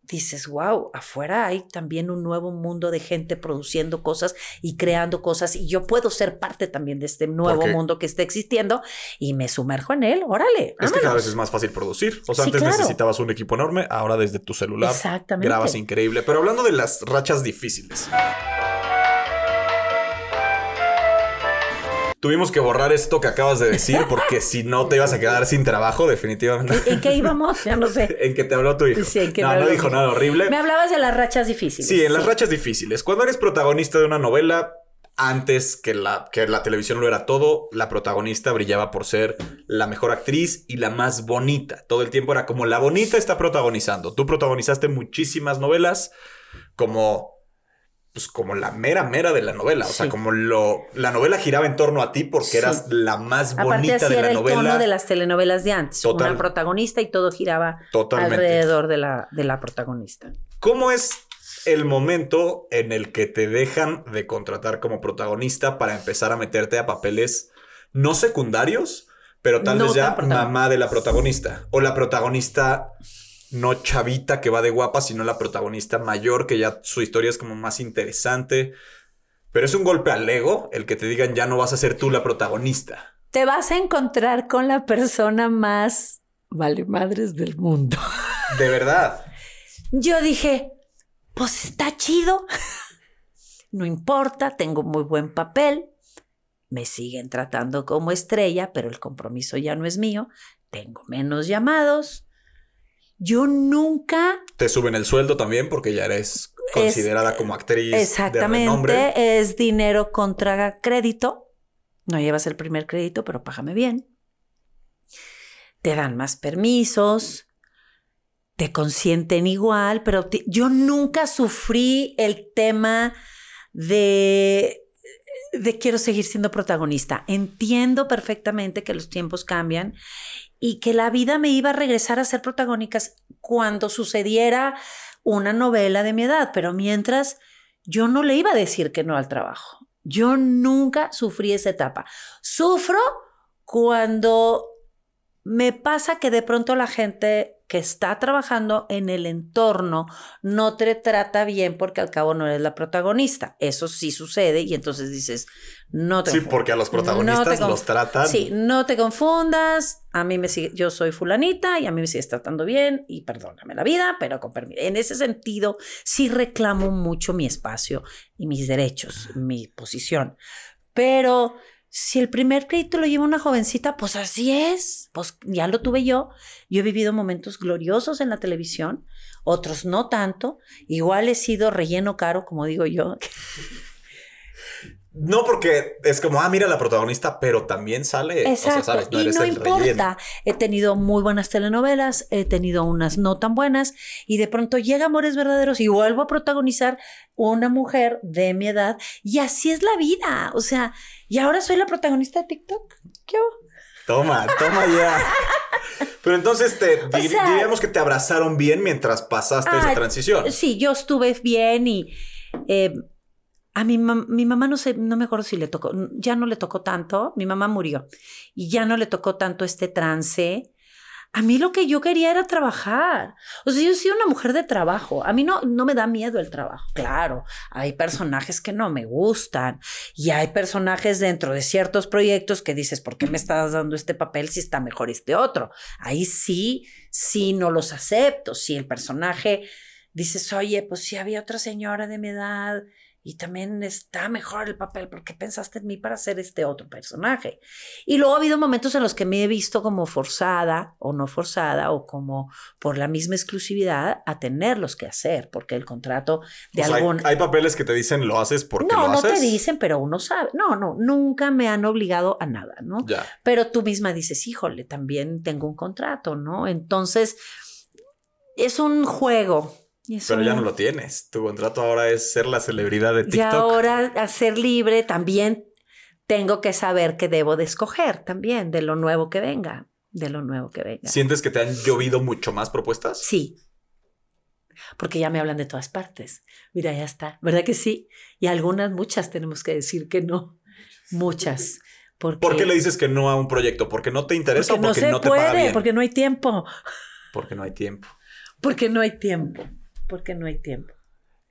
dices, wow, afuera hay también un nuevo mundo de gente produciendo cosas y creando cosas y yo puedo ser parte también de este nuevo
Porque-
mundo que está existiendo y me sumerjo en él, órale.
Es que cada vez es más fácil producir. O sea,
Sí,
antes
claro.
necesitabas un equipo enorme, ahora desde tu celular
Exactamente.
grabas increíble. Pero hablando de las rachas difíciles. Tuvimos que borrar esto que acabas de decir porque si no te ibas a quedar sin trabajo, definitivamente.
¿En qué íbamos? Ya no sé.
en que te habló tu hijo.
Sí, en que
no, no dijo nada horrible.
Me hablabas de las rachas difíciles.
Sí, en las rachas difíciles. Cuando eres protagonista de una novela, antes que la, que la televisión lo era todo, la protagonista brillaba por ser la mejor actriz y la más bonita. Todo el tiempo era como la bonita está protagonizando. Tú protagonizaste muchísimas novelas como pues como la mera mera de la novela, o sea,
Sí.
como lo la novela giraba en torno a ti porque
Sí.
eras la más
Aparte
bonita
así
de
era
la
el
novela.
tono de las telenovelas de antes.
Total.
Una protagonista y todo giraba
Totalmente.
alrededor de la, de la protagonista.
¿Cómo es el momento en el que te dejan de contratar como protagonista para empezar a meterte a papeles no secundarios, pero tal
No
vez ya mamá de la protagonista? O la protagonista no chavita que va de guapa, sino la protagonista mayor que ya su historia es como más interesante. Pero es un golpe al ego el que te digan ya no vas a ser tú la protagonista.
Te vas a encontrar con la persona más vale madres del mundo.
De verdad.
Yo dije, pues está chido. No importa, tengo muy buen papel. Me siguen tratando como estrella, pero el compromiso ya no es mío. Tengo menos llamados. Yo nunca
Te suben el sueldo también porque ya eres considerada como actriz de renombre.
Exactamente, es dinero contra crédito. No llevas el primer crédito, pero págame bien. Te dan más permisos, te consienten igual, pero yo nunca sufrí el tema de de quiero seguir siendo protagonista. Entiendo perfectamente que los tiempos cambian y que la vida me iba a regresar a ser protagónicas cuando sucediera una novela de mi edad, pero mientras yo no le iba a decir que no al trabajo. Yo nunca sufrí esa etapa. Sufro cuando me pasa que de pronto la gente que está trabajando en el entorno no te trata bien porque al cabo no eres la protagonista. Eso sí sucede y entonces dices, no te
Sí,
confundas.
porque a los
No
protagonistas
conf-
los tratan.
Sí, no te confundas. A mí me sigue, yo soy fulanita y a mí me sigues tratando bien y perdóname la vida, pero con permiso. En ese sentido, sí reclamo mucho mi espacio y mis derechos, mi posición. Pero si el primer crédito lo lleva una jovencita, pues así es. Pues ya lo tuve yo. Yo he vivido momentos gloriosos en la televisión, otros no tanto. Igual he sido relleno caro, como digo yo.
No, porque es como, ah, mira la protagonista, pero también sale.
Exacto.
O sea, sabes, no
y no importa.
relleno.
He tenido muy buenas telenovelas, he tenido unas no tan buenas y de pronto llega Amores Verdaderos y vuelvo a protagonizar una mujer de mi edad y así es la vida. O sea, y ahora soy la protagonista de TikTok. ¿Qué hago?
Toma, toma ya. Pero entonces te dir-
sea-
diríamos que te abrazaron bien mientras pasaste esa
Ah,
transición.
Sí, yo estuve bien y eh, a mi, mi mamá no sé, no me acuerdo si le tocó, ya no le tocó tanto, mi mamá murió y ya no le tocó tanto este trance. A mí lo que yo quería era trabajar. O sea, yo soy una mujer de trabajo. A mí no, no me da miedo el trabajo. Claro, hay personajes que no me gustan y hay personajes dentro de ciertos proyectos que dices, ¿por qué me estás dando este papel si está mejor este otro? Ahí sí, sí no los acepto. Si el personaje dices, oye, pues si había otra señora de mi edad y también está mejor el papel, ¿por qué pensaste en mí para hacer este otro personaje? Y luego ha habido momentos en los que me he visto como forzada o no forzada o como por la misma exclusividad a tenerlos que hacer, porque el contrato de
O sea, hay-
algún...
hay, papeles que te dicen lo haces porque
no,
lo
no
haces.
te dicen, pero uno sabe. No, no, nunca me han obligado a nada, ¿no?
Ya.
Pero tú misma dices, híjole, también tengo un contrato, ¿no? Entonces, es un juego. Y
Pero ya no lo tienes. Tu contrato ahora es ser la celebridad de
Y
TikTok.
ahora, a ser libre, también tengo que saber que debo de escoger también de lo nuevo que venga, de lo nuevo que venga.
¿Sientes que te han llovido mucho más propuestas?
Sí. Porque ya me hablan de todas partes. Mira, ya está. ¿Verdad que sí? Y algunas, muchas tenemos que decir que no. Muchas. Porque,
¿Por qué le dices que no a un proyecto? ¿Porque no te interesa
porque
o porque
no se
no, te paga
puede,
bien?
porque no hay tiempo.
Porque no hay tiempo.
Porque no hay tiempo. Porque no hay tiempo.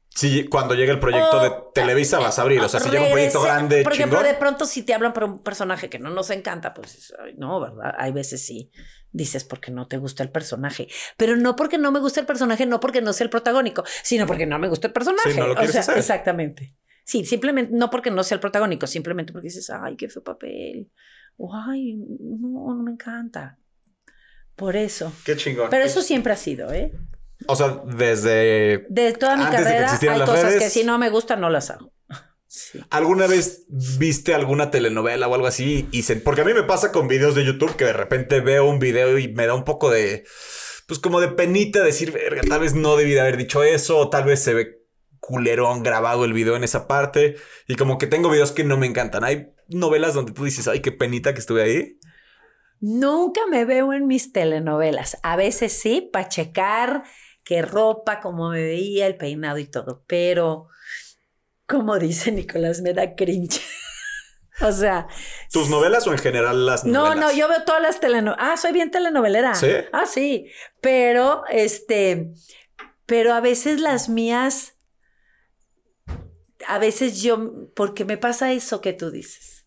Sí, cuando llega el proyecto de
O-
Televisa vas a abrir. O sea, si llega un proyecto grande,
Por ejemplo,
chingón.
de pronto si te hablan por un personaje que no nos encanta, pues no, ¿verdad? Hay veces sí dices porque no te gusta el personaje. Pero no porque no me gusta el personaje, no porque no sea el protagónico, sino porque no me gusta el personaje.
Sí, no lo
o sea,
hacer.
exactamente. Sí, simplemente no porque no sea el protagónico, simplemente porque dices, ay, qué feo papel. O ay, no, no me encanta. Por eso.
Qué chingón.
Pero eso siempre ha sido, ¿eh?
O sea, desde.
De toda mi
Antes de que
carrera hay
las
cosas que si no me gustan no las hago. Sí.
¿Alguna vez viste alguna telenovela o algo así? Y se- Porque a mí me pasa con videos de YouTube que de repente veo un video y me da un poco de. Pues como de penita decir, verga, tal vez no debí de haber dicho eso, o tal vez se ve culerón grabado el video en esa parte. Y como que tengo videos que no me encantan. Hay novelas donde tú dices, ay, qué penita que estuve ahí.
Nunca me veo en mis telenovelas. A veces sí, para checar qué ropa, cómo me veía, el peinado y todo. Pero, como dice Nicolás, me da cringe. o sea.
¿Tus novelas o en general las
No,
novelas?
no, yo veo todas las telenovelas. Ah, soy bien telenovelera.
¿Sí?
Ah, sí. Pero, este, pero a veces las mías, a veces yo, porque me pasa eso que tú dices.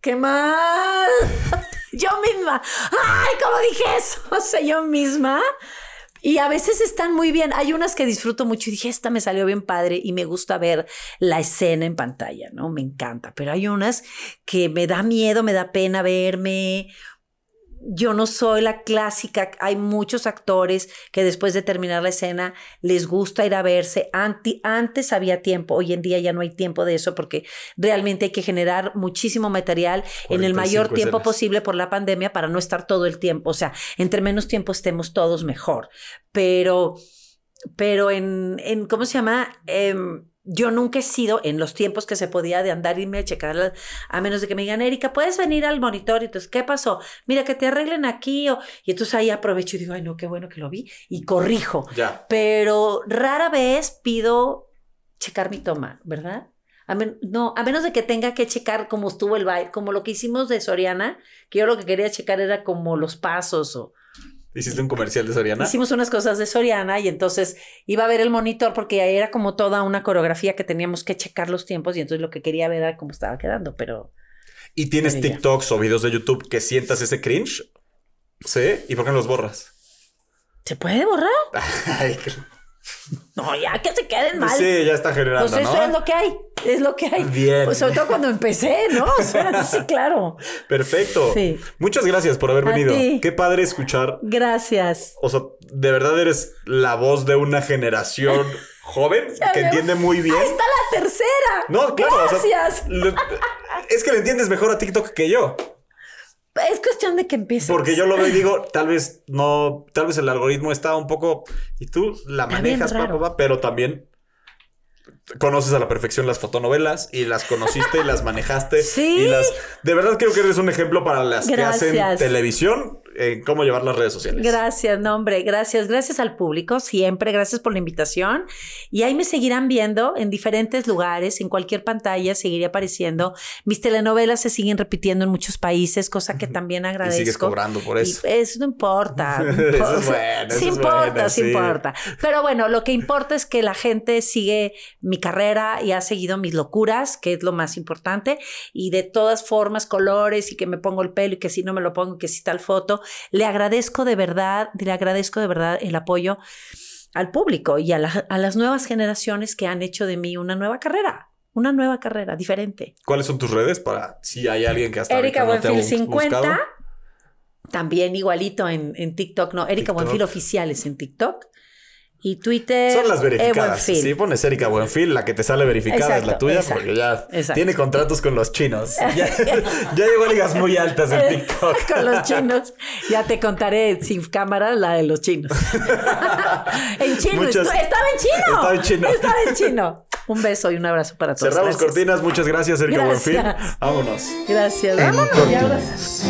¡Qué mal! yo misma. ¡Ay, cómo dije eso! O sea, yo misma. Y a veces están muy bien. Hay unas que disfruto mucho y dije, esta me salió bien padre y me gusta ver la escena en pantalla, ¿no? Me encanta. Pero hay unas que me da miedo, me da pena verme. Yo no soy la clásica. Hay muchos actores que después de terminar la escena les gusta ir a verse. Anti- antes había tiempo, hoy en día ya no hay tiempo de eso porque realmente hay que generar muchísimo material en el
45
mayor tiempo
escenas.
posible por la pandemia para no estar todo el tiempo. O sea, entre menos tiempo estemos todos mejor. Pero, pero en, en ¿cómo se llama? Em, yo nunca he sido en los tiempos que se podía de andar y irme a checar, a menos de que me digan, Erika, puedes venir al monitor. Y entonces, ¿qué pasó? Mira, que te arreglen aquí. O, y entonces ahí aprovecho y digo, ay, no, qué bueno que lo vi. Y corrijo.
Ya.
Pero rara vez pido checar mi toma, ¿verdad? A men- no, a menos de que tenga que checar cómo estuvo el baile, como lo que hicimos de Soriana, que yo lo que quería checar era como los pasos o
¿Hiciste un comercial de Soriana?
hicimos unas cosas de Soriana y entonces iba a ver el monitor porque ahí era como toda una coreografía que teníamos que checar los tiempos y entonces lo que quería ver era cómo estaba quedando, pero
¿Y tienes
Pero ya.
TikToks o videos de YouTube que sientas ese cringe? ¿Sí? ¿Y por qué no los borras?
¿se puede borrar?
Ay,
No, ya que se queden mal.
sí, ya está generando,
Pues eso
¿no?
es lo que hay, es lo que hay.
Bien.
Pues sobre todo cuando empecé, ¿no? O sea, sí, claro.
Perfecto.
Sí.
Muchas gracias por haber
A
venido.
ti.
Qué padre escuchar.
Gracias.
O sea, de verdad eres la voz de una generación joven que entiende muy bien.
Ahí está la tercera.
No, claro. o sea,
Gracias.
es que le entiendes mejor a TikTok que yo.
Es cuestión de que empieces.
Porque yo lo veo y digo, tal vez no, tal vez el algoritmo está un poco y tú la manejas, pa,
raro.
pa, pa, pero también conoces a la perfección las fotonovelas y las conociste y las manejaste.
Sí.
Y las, de verdad creo que eres un ejemplo para las que hacen televisión en cómo llevar las redes sociales.
Gracias, no, hombre, gracias, gracias al público, siempre, gracias por la invitación. Y ahí me seguirán viendo en diferentes lugares, en cualquier pantalla seguiré apareciendo. Mis telenovelas se siguen repitiendo en muchos países, cosa que también
Y
agradezco.
sigues cobrando por
Y
eso.
eso no importa. no
Eso es
importa.
bueno, eso
sí
es
importa,
bueno,
sí
sí.
importa. Pero bueno, lo que importa es que la gente sigue mi carrera y ha seguido mis locuras, que es lo más importante. Y de todas formas, colores y que me pongo el pelo y que si no me lo pongo, que si tal foto. Le agradezco de verdad, le agradezco de verdad el apoyo al público y a, la- a las nuevas generaciones que han hecho de mí una nueva carrera. Una nueva carrera diferente.
¿Cuáles son tus redes para si hay alguien que hasta
Erika
ahorita no te ha
Buenfil
bu- buscado?
50. También igualito en, en TikTok, no, Erika
TikTok.
Buenfil oficiales en TikTok. Y Twitter.
Son las
E
verificadas. Si pones Erika Buenfil, la que te sale verificada es la tuya
exacto,
porque ya
exacto.
tiene contratos con los chinos. Ya, ya llegó a ligas muy altas en TikTok.
Con los chinos. Ya te contaré sin cámara la de los chinos. en chino.
Muchas-
Estaba en chino.
Estaba en chino.
Estaba en chino. Un beso y un abrazo para todos.
Cerramos
Gracias.
cortinas. Muchas gracias, Erika
Gracias.
Buenfil. Vámonos.
Gracias. Vámonos, y
Cortinas.